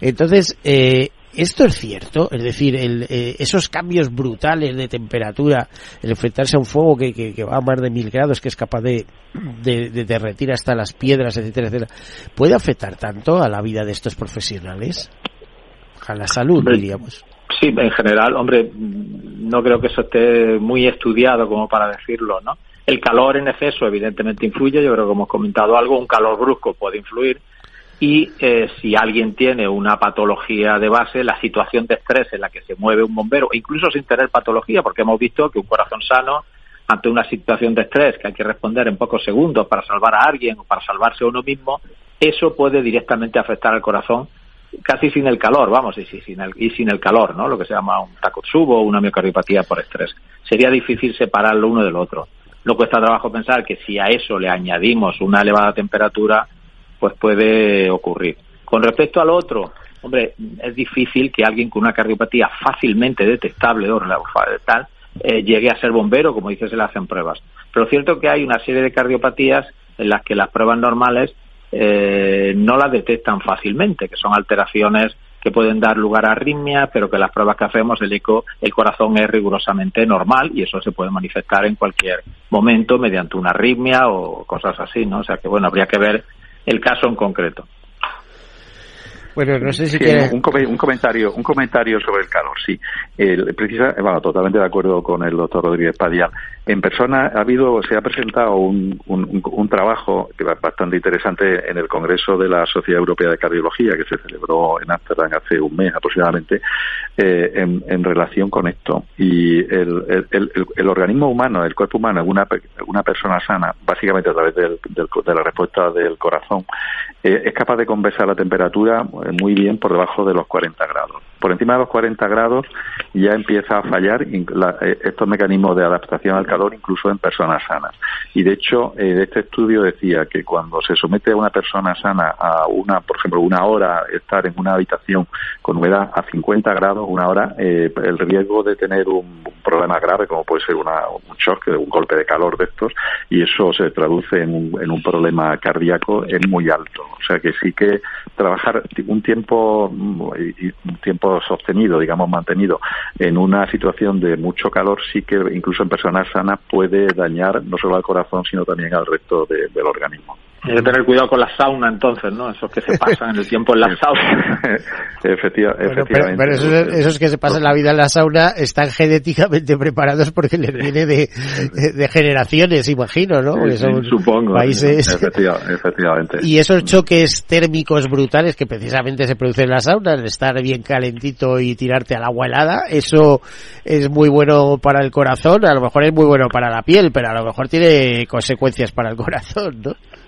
Entonces, eh, esto es cierto, es decir, el, eh, esos cambios brutales de temperatura, el enfrentarse a un fuego que, que, va a más de mil grados, que es capaz de, de, de, derretir hasta las piedras, etcétera, etcétera, ¿puede afectar tanto a la vida de estos profesionales? A la salud, diríamos. Sí, en general, hombre, no creo que eso esté muy estudiado como para decirlo, ¿no? El calor en exceso evidentemente influye, yo creo que hemos comentado algo, un calor brusco puede influir y eh, si alguien tiene una patología de base, la situación de estrés en la que se mueve un bombero, incluso sin tener patología, porque hemos visto que un corazón sano ante una situación de estrés que hay que responder en pocos segundos para salvar a alguien o para salvarse a uno mismo, eso puede directamente afectar al corazón casi sin el calor, vamos, y, sin el, y sin el calor, ¿no? Lo que se llama un takotsubo o una miocardiopatía por estrés. Sería difícil separarlo uno del otro. No cuesta trabajo pensar que si a eso le añadimos una elevada temperatura, pues puede ocurrir. Con respecto al otro, hombre, es difícil que alguien con una cardiopatía fácilmente detectable o tal eh, llegue a ser bombero, como dice, se le hacen pruebas. Pero cierto que hay una serie de cardiopatías en las que las pruebas normales eh, no las detectan fácilmente, que son alteraciones que pueden dar lugar a arritmia, pero que las pruebas que hacemos el eco, el corazón es rigurosamente normal y eso se puede manifestar en cualquier momento mediante una arritmia o cosas así, ¿no? O sea que bueno, habría que ver el caso en concreto. Bueno, no sé si un, comentario, un comentario sobre el calor, sí. El, precisa, bueno, totalmente de acuerdo con el doctor Rodríguez Padial. En persona ha habido, se ha presentado un, un, trabajo bastante interesante en el Congreso de la Sociedad Europea de Cardiología que se celebró en Amsterdam hace un mes aproximadamente eh, en, relación con esto. Y el, el, organismo humano, el cuerpo humano, una, una persona sana, básicamente a través del, de la respuesta del corazón, eh, es capaz de conversar la temperatura muy bien por debajo de los 40 grados. Por encima de los 40 grados ya empieza a fallar eh, estos mecanismos de adaptación al calor incluso en personas sanas. Y de hecho, eh, este estudio decía que cuando se somete a una persona sana a una, por ejemplo, una hora estar en una habitación con humedad a 50 grados, una hora, el riesgo de tener un, problema grave como puede ser una, un shock, un golpe de calor de estos, y eso se traduce en un, en un problema cardíaco, es muy alto. O sea que sí que trabajar un tiempo, un tiempo sostenido, digamos mantenido, en una situación de mucho calor, sí que incluso en personas sanas puede dañar no solo al corazón, sino también al resto del organismo. Hay que tener cuidado con la sauna entonces, ¿no? Esos que se pasan en el tiempo en la sauna. efectivamente. Pero, esos, que se pasan la vida en la sauna están genéticamente preparados porque les viene de, de, generaciones, imagino, ¿no? supongo. Países... efectivamente. Y esos choques térmicos brutales que precisamente se producen en la sauna, el estar bien calentito y tirarte al agua helada, eso es muy bueno para el corazón, a lo mejor es muy bueno para la piel, pero a lo mejor tiene consecuencias para el corazón, ¿no?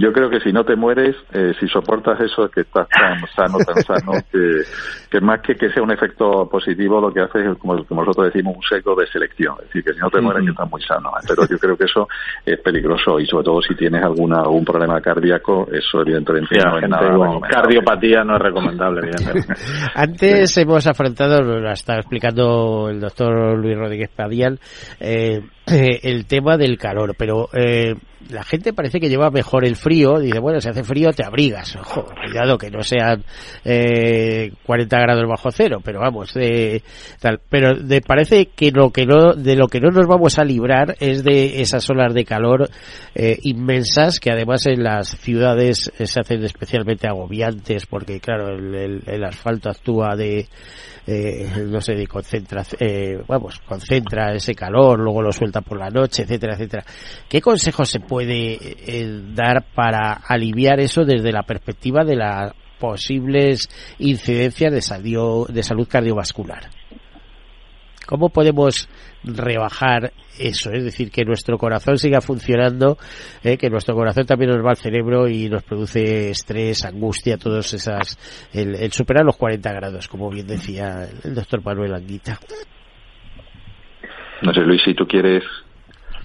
Yo creo que si no te mueres, eh, si soportas eso, que estás tan sano, tan sano, que, que más que que sea un efecto positivo, lo que hace es, como, nosotros decimos, un seco de selección. Es decir, que si no te mueres, que estás muy sano. Pero yo creo que eso es peligroso y sobre todo si tienes alguna algún problema cardíaco, eso evidentemente no es nada Cardiopatía no es recomendable, evidentemente. Antes hemos afrontado, lo estaba explicando el doctor Luis Rodríguez Padial, eh, el tema del calor, pero eh, la gente parece que lleva mejor el frío, dice, bueno, si hace frío te abrigas, ojo, cuidado que no sean eh, 40 grados bajo cero, pero vamos, de, tal, pero de, parece que lo que no, de lo que no nos vamos a librar es de esas olas de calor eh, inmensas que además en las ciudades eh, se hacen especialmente agobiantes porque claro, el, el asfalto actúa de eh, no sé, de concentra, eh, vamos, concentra ese calor, luego lo suelta por la noche, etcétera, etcétera. ¿Qué consejos se puede eh, dar para aliviar eso desde la perspectiva de las posibles incidencias de, salud cardiovascular? ¿Cómo podemos rebajar eso? Es decir, que nuestro corazón siga funcionando, eh, que nuestro corazón también nos va al cerebro y nos produce estrés, angustia, todos esas, el, superar los 40 grados, como bien decía el doctor Manuel Anguita. No sé, Luis, si tú quieres.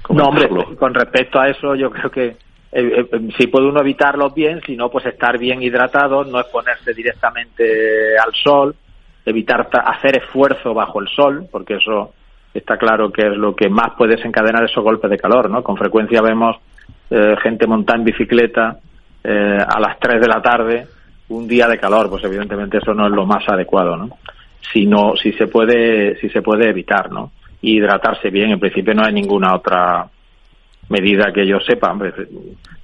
No, hombre, con respecto a eso, yo creo que eh, eh, si puede uno evitarlo bien, si no, pues estar bien hidratado, no exponerse directamente al sol, evitar hacer esfuerzo bajo el sol, porque eso está claro que es lo que más puede desencadenar esos golpes de calor, ¿no? Con frecuencia vemos eh, gente montar en bicicleta eh, a las 3 de la tarde un día de calor, pues evidentemente eso no es lo más adecuado, ¿no? Si no, si se puede, si se puede evitar, ¿no? Hidratarse bien, en principio no hay ninguna otra medida que yo sepa,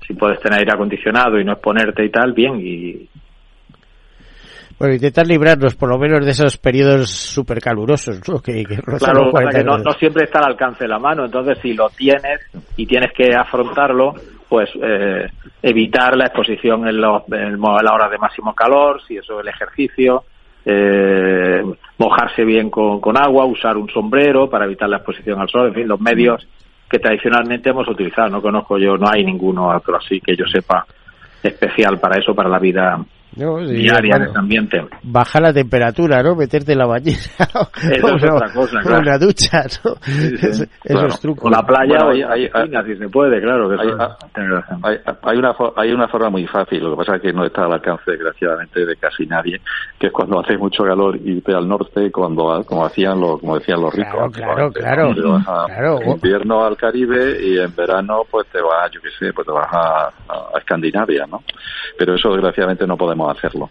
si puedes tener aire acondicionado y no exponerte y tal, bien, y, bueno, intentar librarnos por lo menos de esos periodos súper calurosos, ¿no? Que, claro, que no, siempre está al alcance de la mano, entonces si lo tienes y tienes que afrontarlo, pues eh, evitar la exposición en, los, en la hora de máximo calor, si eso es el ejercicio, eh, mojarse bien con, con agua, usar un sombrero para evitar la exposición al sol, en fin, los medios que tradicionalmente hemos utilizado. No conozco yo, no hay ninguno otro así que yo sepa especial para eso, para la vida no, diaria en ambiente. Baja la temperatura, ¿no? Meterte en la bañera. Eso es otra cosa, claro. Una ducha, ¿no? Esos trucos. O la playa o hay, si se puede, claro. Que hay, hay, una, hay una forma muy fácil, lo que pasa es que no está al alcance, desgraciadamente, de casi nadie, que es cuando hace mucho calor irte al norte, cuando como hacían los, como decían los ricos. Claro, claro, claro. En invierno al Caribe y en verano, pues te vas, yo qué sé, pues te vas a, a Escandinavia, ¿no? Pero eso, desgraciadamente, no podemos hacerlo.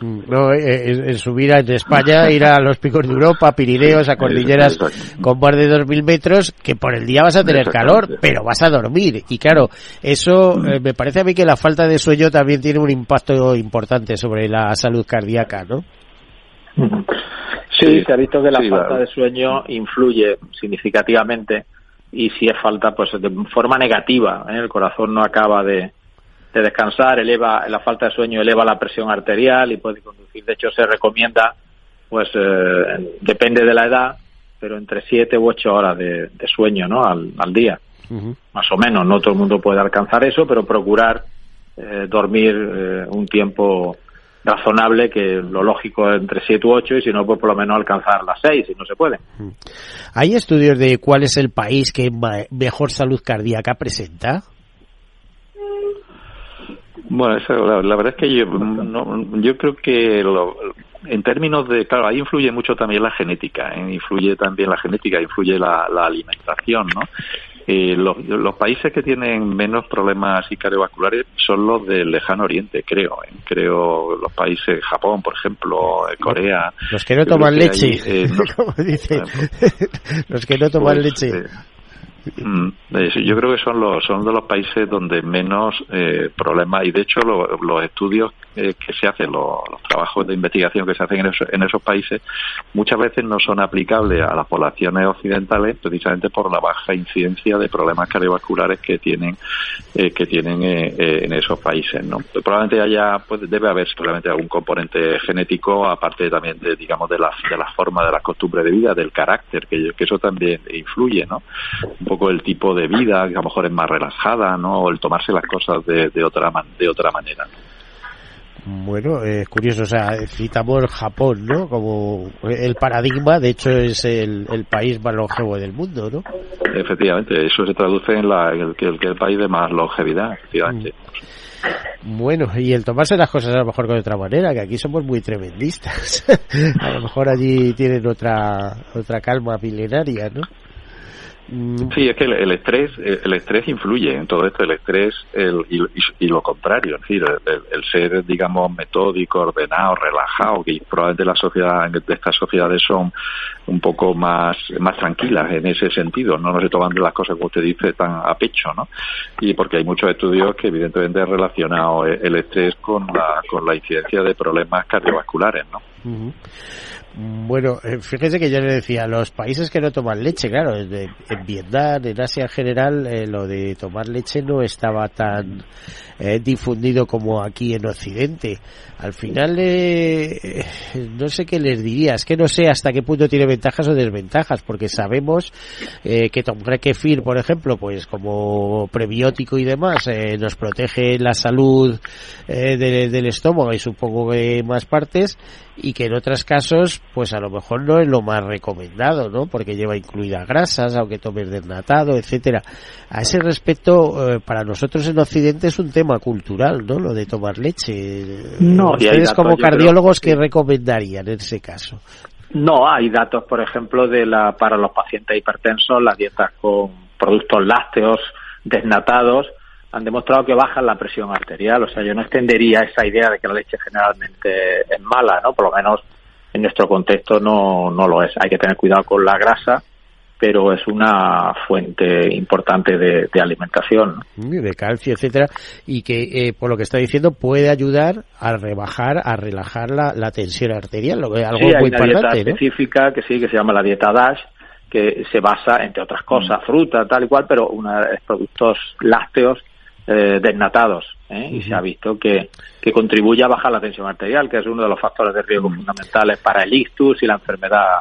Mm, no, eh, eh, en subir a, en España, ir a los picos de Europa, Pirineos, a cordilleras con más de 2.000 metros, que por el día vas a tener calor, pero vas a dormir. Y claro, eso eh, me parece a mí que la falta de sueño también tiene un impacto importante sobre la salud cardíaca, ¿no? Sí, se ha visto que la falta de sueño influye significativamente y si es falta, pues de forma negativa. El corazón no acaba de, de descansar, eleva la falta de sueño eleva la presión arterial y puede conducir. De hecho, se recomienda, pues eh, depende de la edad, pero entre siete u ocho horas de, sueño, ¿no? Al, día, más o menos. No todo el mundo puede alcanzar eso, pero procurar eh, dormir eh, un tiempo razonable que lo lógico es entre siete u ocho y si no pues por lo menos alcanzar las seis si no se puede. ¿Hay estudios de cuál es el país que mejor salud cardíaca presenta? Bueno, la, verdad es que yo, yo creo que en términos de, claro, ahí influye mucho también la genética, ¿eh? influye también la genética, influye la, alimentación, ¿no? Eh, los, los, países que tienen menos problemas cardiovasculares son los del lejano oriente, creo. ¿eh? Creo los países, Japón, por ejemplo, eh, Corea. Los que no toman leche, como dice. los que no toman pues, leche. Mm, yo creo que son los son de los países donde menos eh, problemas y de hecho los estudios eh, que se hacen, los, trabajos de investigación que se hacen en, esos países muchas veces no son aplicables a las poblaciones occidentales precisamente por la baja incidencia de problemas cardiovasculares que tienen eh, que tienen en esos países, ¿no? Probablemente haya pues, debe haber probablemente algún componente genético aparte también de digamos de la de la forma de las costumbres de vida del carácter que, que eso también influye, ¿no? poco el tipo de vida, que a lo mejor es más relajada, ¿no? O el tomarse las cosas de, de otra, de otra manera. Bueno, es curioso, o sea, citamos Japón, ¿no? Como el paradigma, de hecho es el, el país más longevo del mundo, ¿no? Efectivamente, eso se traduce en, la, el, el, el país de más longevidad, efectivamente. Mm. Bueno, y el tomarse las cosas a lo mejor con otra manera, que aquí somos muy tremendistas. a lo mejor allí tienen otra otra calma milenaria, ¿no? Mm. Sí, es que el, estrés el estrés influye en todo esto, el estrés el, y, lo contrario, es decir, el, ser, digamos, metódico, ordenado, relajado, que probablemente las sociedades de estas sociedades son un poco más, más tranquilas en ese sentido, no, no se toman las cosas, como usted dice, tan a pecho, ¿no? Y porque hay muchos estudios que evidentemente han relacionado el estrés con la, con la incidencia de problemas cardiovasculares, ¿no? Bueno, eh, fíjese que yo le decía, los países que no toman leche, claro, en, Vietnam, en Asia en general, eh, lo de tomar leche no estaba tan eh, difundido como aquí en Occidente. Al final, eh, no sé qué les diría, es que no sé hasta qué punto tiene ventajas o desventajas, porque sabemos eh, que tomar kefir, por ejemplo, pues como prebiótico y demás, eh, nos protege la salud eh, del estómago y supongo que más partes, y que en otros casos, pues a lo mejor no es lo más recomendado, ¿no? Porque lleva incluidas grasas, aunque tomes desnatado, etcétera. A ese respecto, para nosotros en Occidente es un tema cultural, ¿no? Lo de tomar leche. No, ustedes como cardiólogos, ¿qué recomendarían en ese caso? No, hay datos, por ejemplo, de la para los pacientes hipertensos, las dietas con productos lácteos desnatados han demostrado que bajan la presión arterial. O sea, yo no extendería esa idea de que la leche generalmente es mala, ¿no? Por lo menos en nuestro contexto no, no lo es. Hay que tener cuidado con la grasa pero es una fuente importante de, alimentación. De calcio, etcétera, y que, eh, por lo que está diciendo, puede ayudar a rebajar, a relajar la, tensión arterial, lo que es algo sí, hay muy una dieta específica que sí, que se llama la dieta DASH, que se basa, entre otras cosas, mm. fruta, tal y cual, pero una, productos lácteos eh, desnatados, ¿eh? y se ha visto que, que contribuye a bajar la tensión arterial, que es uno de los factores de riesgo fundamentales para el ictus y la enfermedad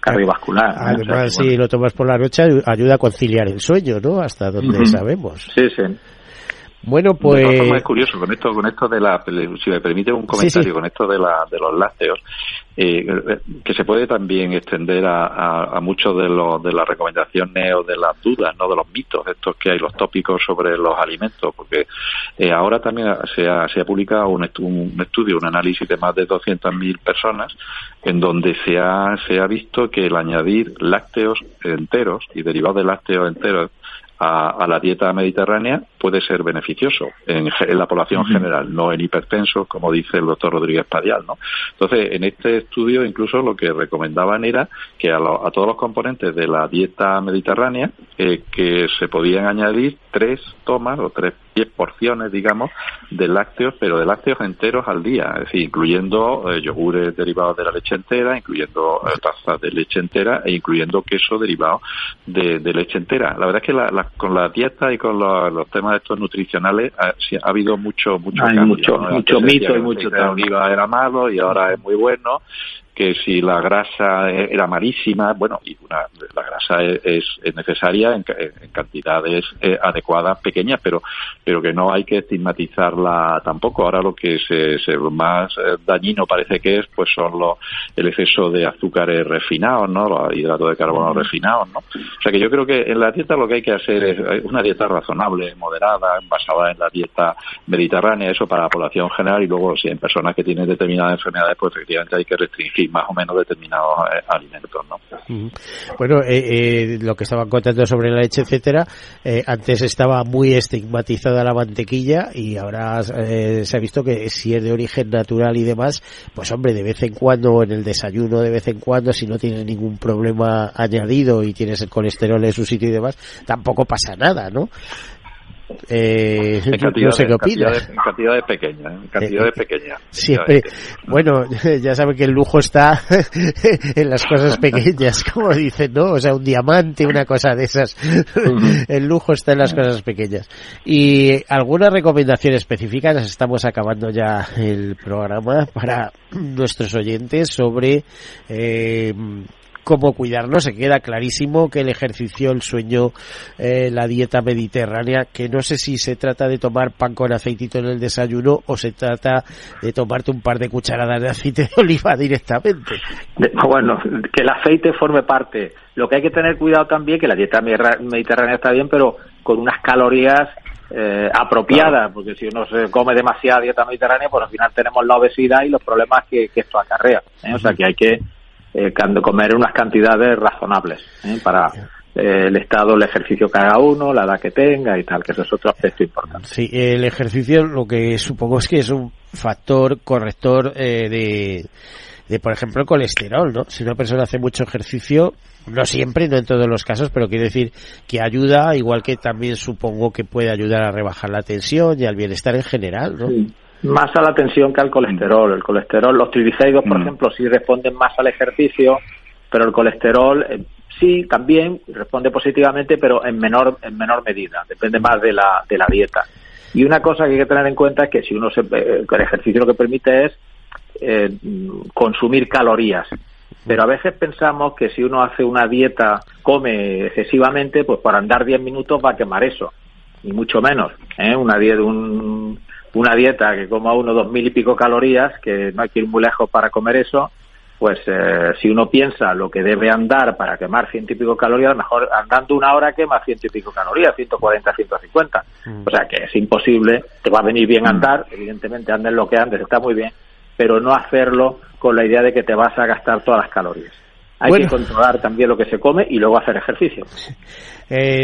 cardiovascular. Además, si lo tomas por la noche, ayuda a conciliar el sueño, ¿no? Hasta donde sabemos. Sí, sí. Bueno, pues. es curioso con esto, con esto de la, si me permite un comentario, con esto de, la, de los lácteos, eh, que se puede también extender a, a, muchos de, los, de las recomendaciones o de las dudas, no de los mitos, estos que hay, los tópicos sobre los alimentos, porque eh, ahora también se ha, se ha publicado un, un estudio, un análisis de más de 200.000 personas, en donde se ha, se ha visto que el añadir lácteos enteros y derivados de lácteos enteros a, la dieta mediterránea puede ser beneficioso en, la población general, no en hipertensos, como dice el doctor Rodríguez Padial. ¿no? Entonces, en este estudio incluso lo que recomendaban era que a, todos los componentes de la dieta mediterránea eh, que se podían añadir tres tomas o tres porciones, digamos, de lácteos, pero de lácteos enteros al día, es decir, incluyendo eh, yogures derivados de la leche entera, incluyendo eh, tazas de leche entera e incluyendo queso derivado de, leche entera. La verdad es que la, con la dieta y con los, temas estos nutricionales ha, ha habido mucho mucho Hay mucho, mucho mito y mucho de oliva era malo y ahora es muy bueno que si la grasa era malísima, bueno, y una, la grasa es, necesaria en, cantidades eh, adecuadas, pequeñas, pero, pero que no hay que estigmatizarla tampoco. Ahora lo que se, se más eh, dañino parece que es, pues son los, el exceso de azúcares refinados, ¿no? Los hidratos de carbono refinados, ¿no? O sea que yo creo que en la dieta lo que hay que hacer es una dieta razonable, moderada, basada en la dieta mediterránea, eso para la población general, y luego si hay personas que tienen determinadas enfermedades, pues efectivamente hay que restringir más o menos determinados eh, alimentos. ¿no? Bueno, eh, eh, lo que estaban contando sobre la leche, etcétera, antes estaba muy estigmatizada la mantequilla y ahora se ha visto que si es de origen natural y demás, pues hombre, de vez en cuando en el desayuno, de vez en cuando, si no tienes ningún problema añadido y tienes el colesterol en su sitio y demás, tampoco pasa nada, ¿no? Eh, no sé Cantidades, en cantidades pequeñas, en cantidades eh, pequeñas. Siempre, bueno, ya saben que el lujo está en las cosas pequeñas, como dicen, ¿no? O sea, un diamante, una cosa de esas. el lujo está en las cosas pequeñas. Y algunas recomendaciones específicas, estamos acabando ya el programa para nuestros oyentes sobre eh, cómo cuidarnos. Se queda clarísimo que el ejercicio, el sueño, eh, la dieta mediterránea, que no sé si se trata de tomar pan con aceitito en el desayuno o se trata de tomarte un par de cucharadas de aceite de oliva directamente. Bueno, que el aceite forme parte. Lo que hay que tener cuidado también, que la dieta mediterránea está bien, pero con unas calorías eh, apropiadas, porque si uno se come demasiada dieta mediterránea, pues al final tenemos la obesidad y los problemas que, esto acarrea. ¿eh? O sea que hay que eh, comer unas cantidades razonables ¿eh? para eh, el estado, el ejercicio que haga uno, la edad que tenga y tal, que eso es otro aspecto importante. Sí, el ejercicio lo que supongo es que es un factor corrector de, de, por ejemplo, el colesterol, ¿no? Si una persona hace mucho ejercicio, no siempre, no en todos los casos, pero quiere decir que ayuda, igual que también supongo que puede ayudar a rebajar la tensión y al bienestar en general, ¿no? Más a la tensión que al colesterol. El colesterol, los triglicéridos, por mm. ejemplo, sí responden más al ejercicio, pero el colesterol eh, sí también responde positivamente, pero en menor en menor medida. Depende más de la de la dieta. Y una cosa que hay que tener en cuenta es que si uno se, eh, el ejercicio lo que permite es eh, consumir calorías. Pero a veces pensamos que si uno hace una dieta, come excesivamente, pues para andar 10 minutos va a quemar eso. Y mucho menos. ¿eh? Una dieta, un, una dieta que coma uno dos mil y pico calorías, que no hay que ir muy lejos para comer eso, pues eh, si uno piensa lo que debe andar para quemar ciento y pico calorías, mejor andando una hora quema ciento y pico calorías, 140, 150. Mm. O sea que es imposible, te va a venir bien mm. andar, evidentemente andes lo que andes, está muy bien, pero no hacerlo con la idea de que te vas a gastar todas las calorías. Hay que controlar también lo que se come y luego hacer ejercicio.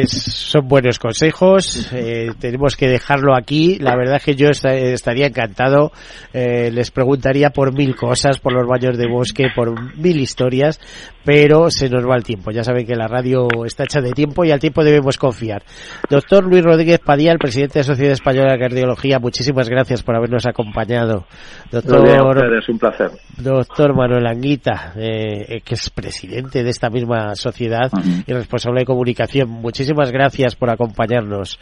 son buenos consejos. Eh, tenemos que dejarlo aquí. La verdad es que yo estaría encantado. Eh, les preguntaría por mil cosas, por los baños de bosque, por mil historias, pero se nos va el tiempo. Ya saben que la radio está hecha de tiempo y al tiempo debemos confiar. Doctor Luis Rodríguez Padial, presidente de la Sociedad Española de Cardiología, muchísimas gracias por habernos acompañado. Doctor, es un placer. Doctor Manuel Anguita, eh, que es presidente de esta misma sociedad y responsable de comunicación. Muchísimas gracias por acompañarnos.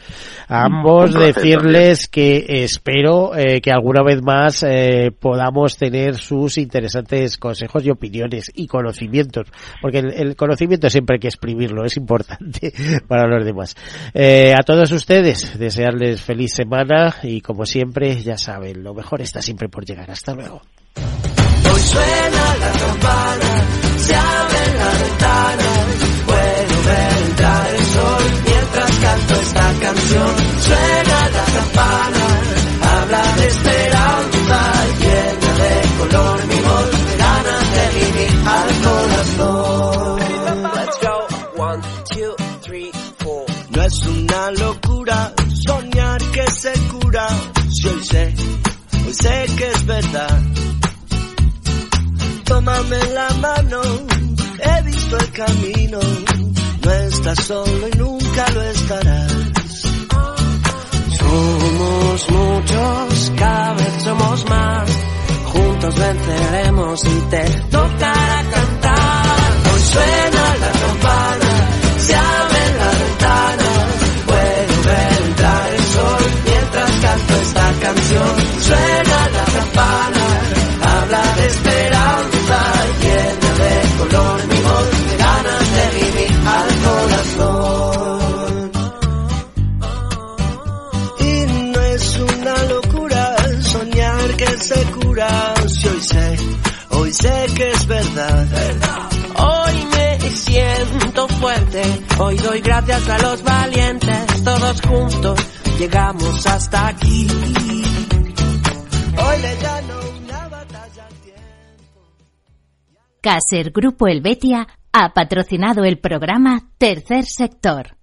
A ambos decirles que espero eh, que alguna vez más eh, podamos tener sus interesantes consejos y opiniones y conocimientos, porque el, conocimiento siempre hay que exprimirlo, es importante para los demás. Eh, a todos ustedes, desearles feliz semana y como siempre, ya saben, lo mejor está siempre por llegar. Hasta luego. Hoy suena la canción, suena la campana, habla de esperanza, llena de color mi voz, de ganas de vivir al corazón. Let's go, one, two, three, four. No es una locura soñar que se cura, si hoy sé, hoy sé que es verdad. Tómame la mano, he visto el camino, no está solo y nunca lo estará. Somos muchos, cada vez somos más. Juntos venceremos y te tocará cantar. Hoy suena la Si hoy sé, hoy sé que es verdad. Hoy me siento fuerte, hoy doy gracias a los valientes, todos juntos llegamos hasta aquí. Hoy le gano una batalla. Caser Grupo Helvetia ha patrocinado el programa Tercer Sector.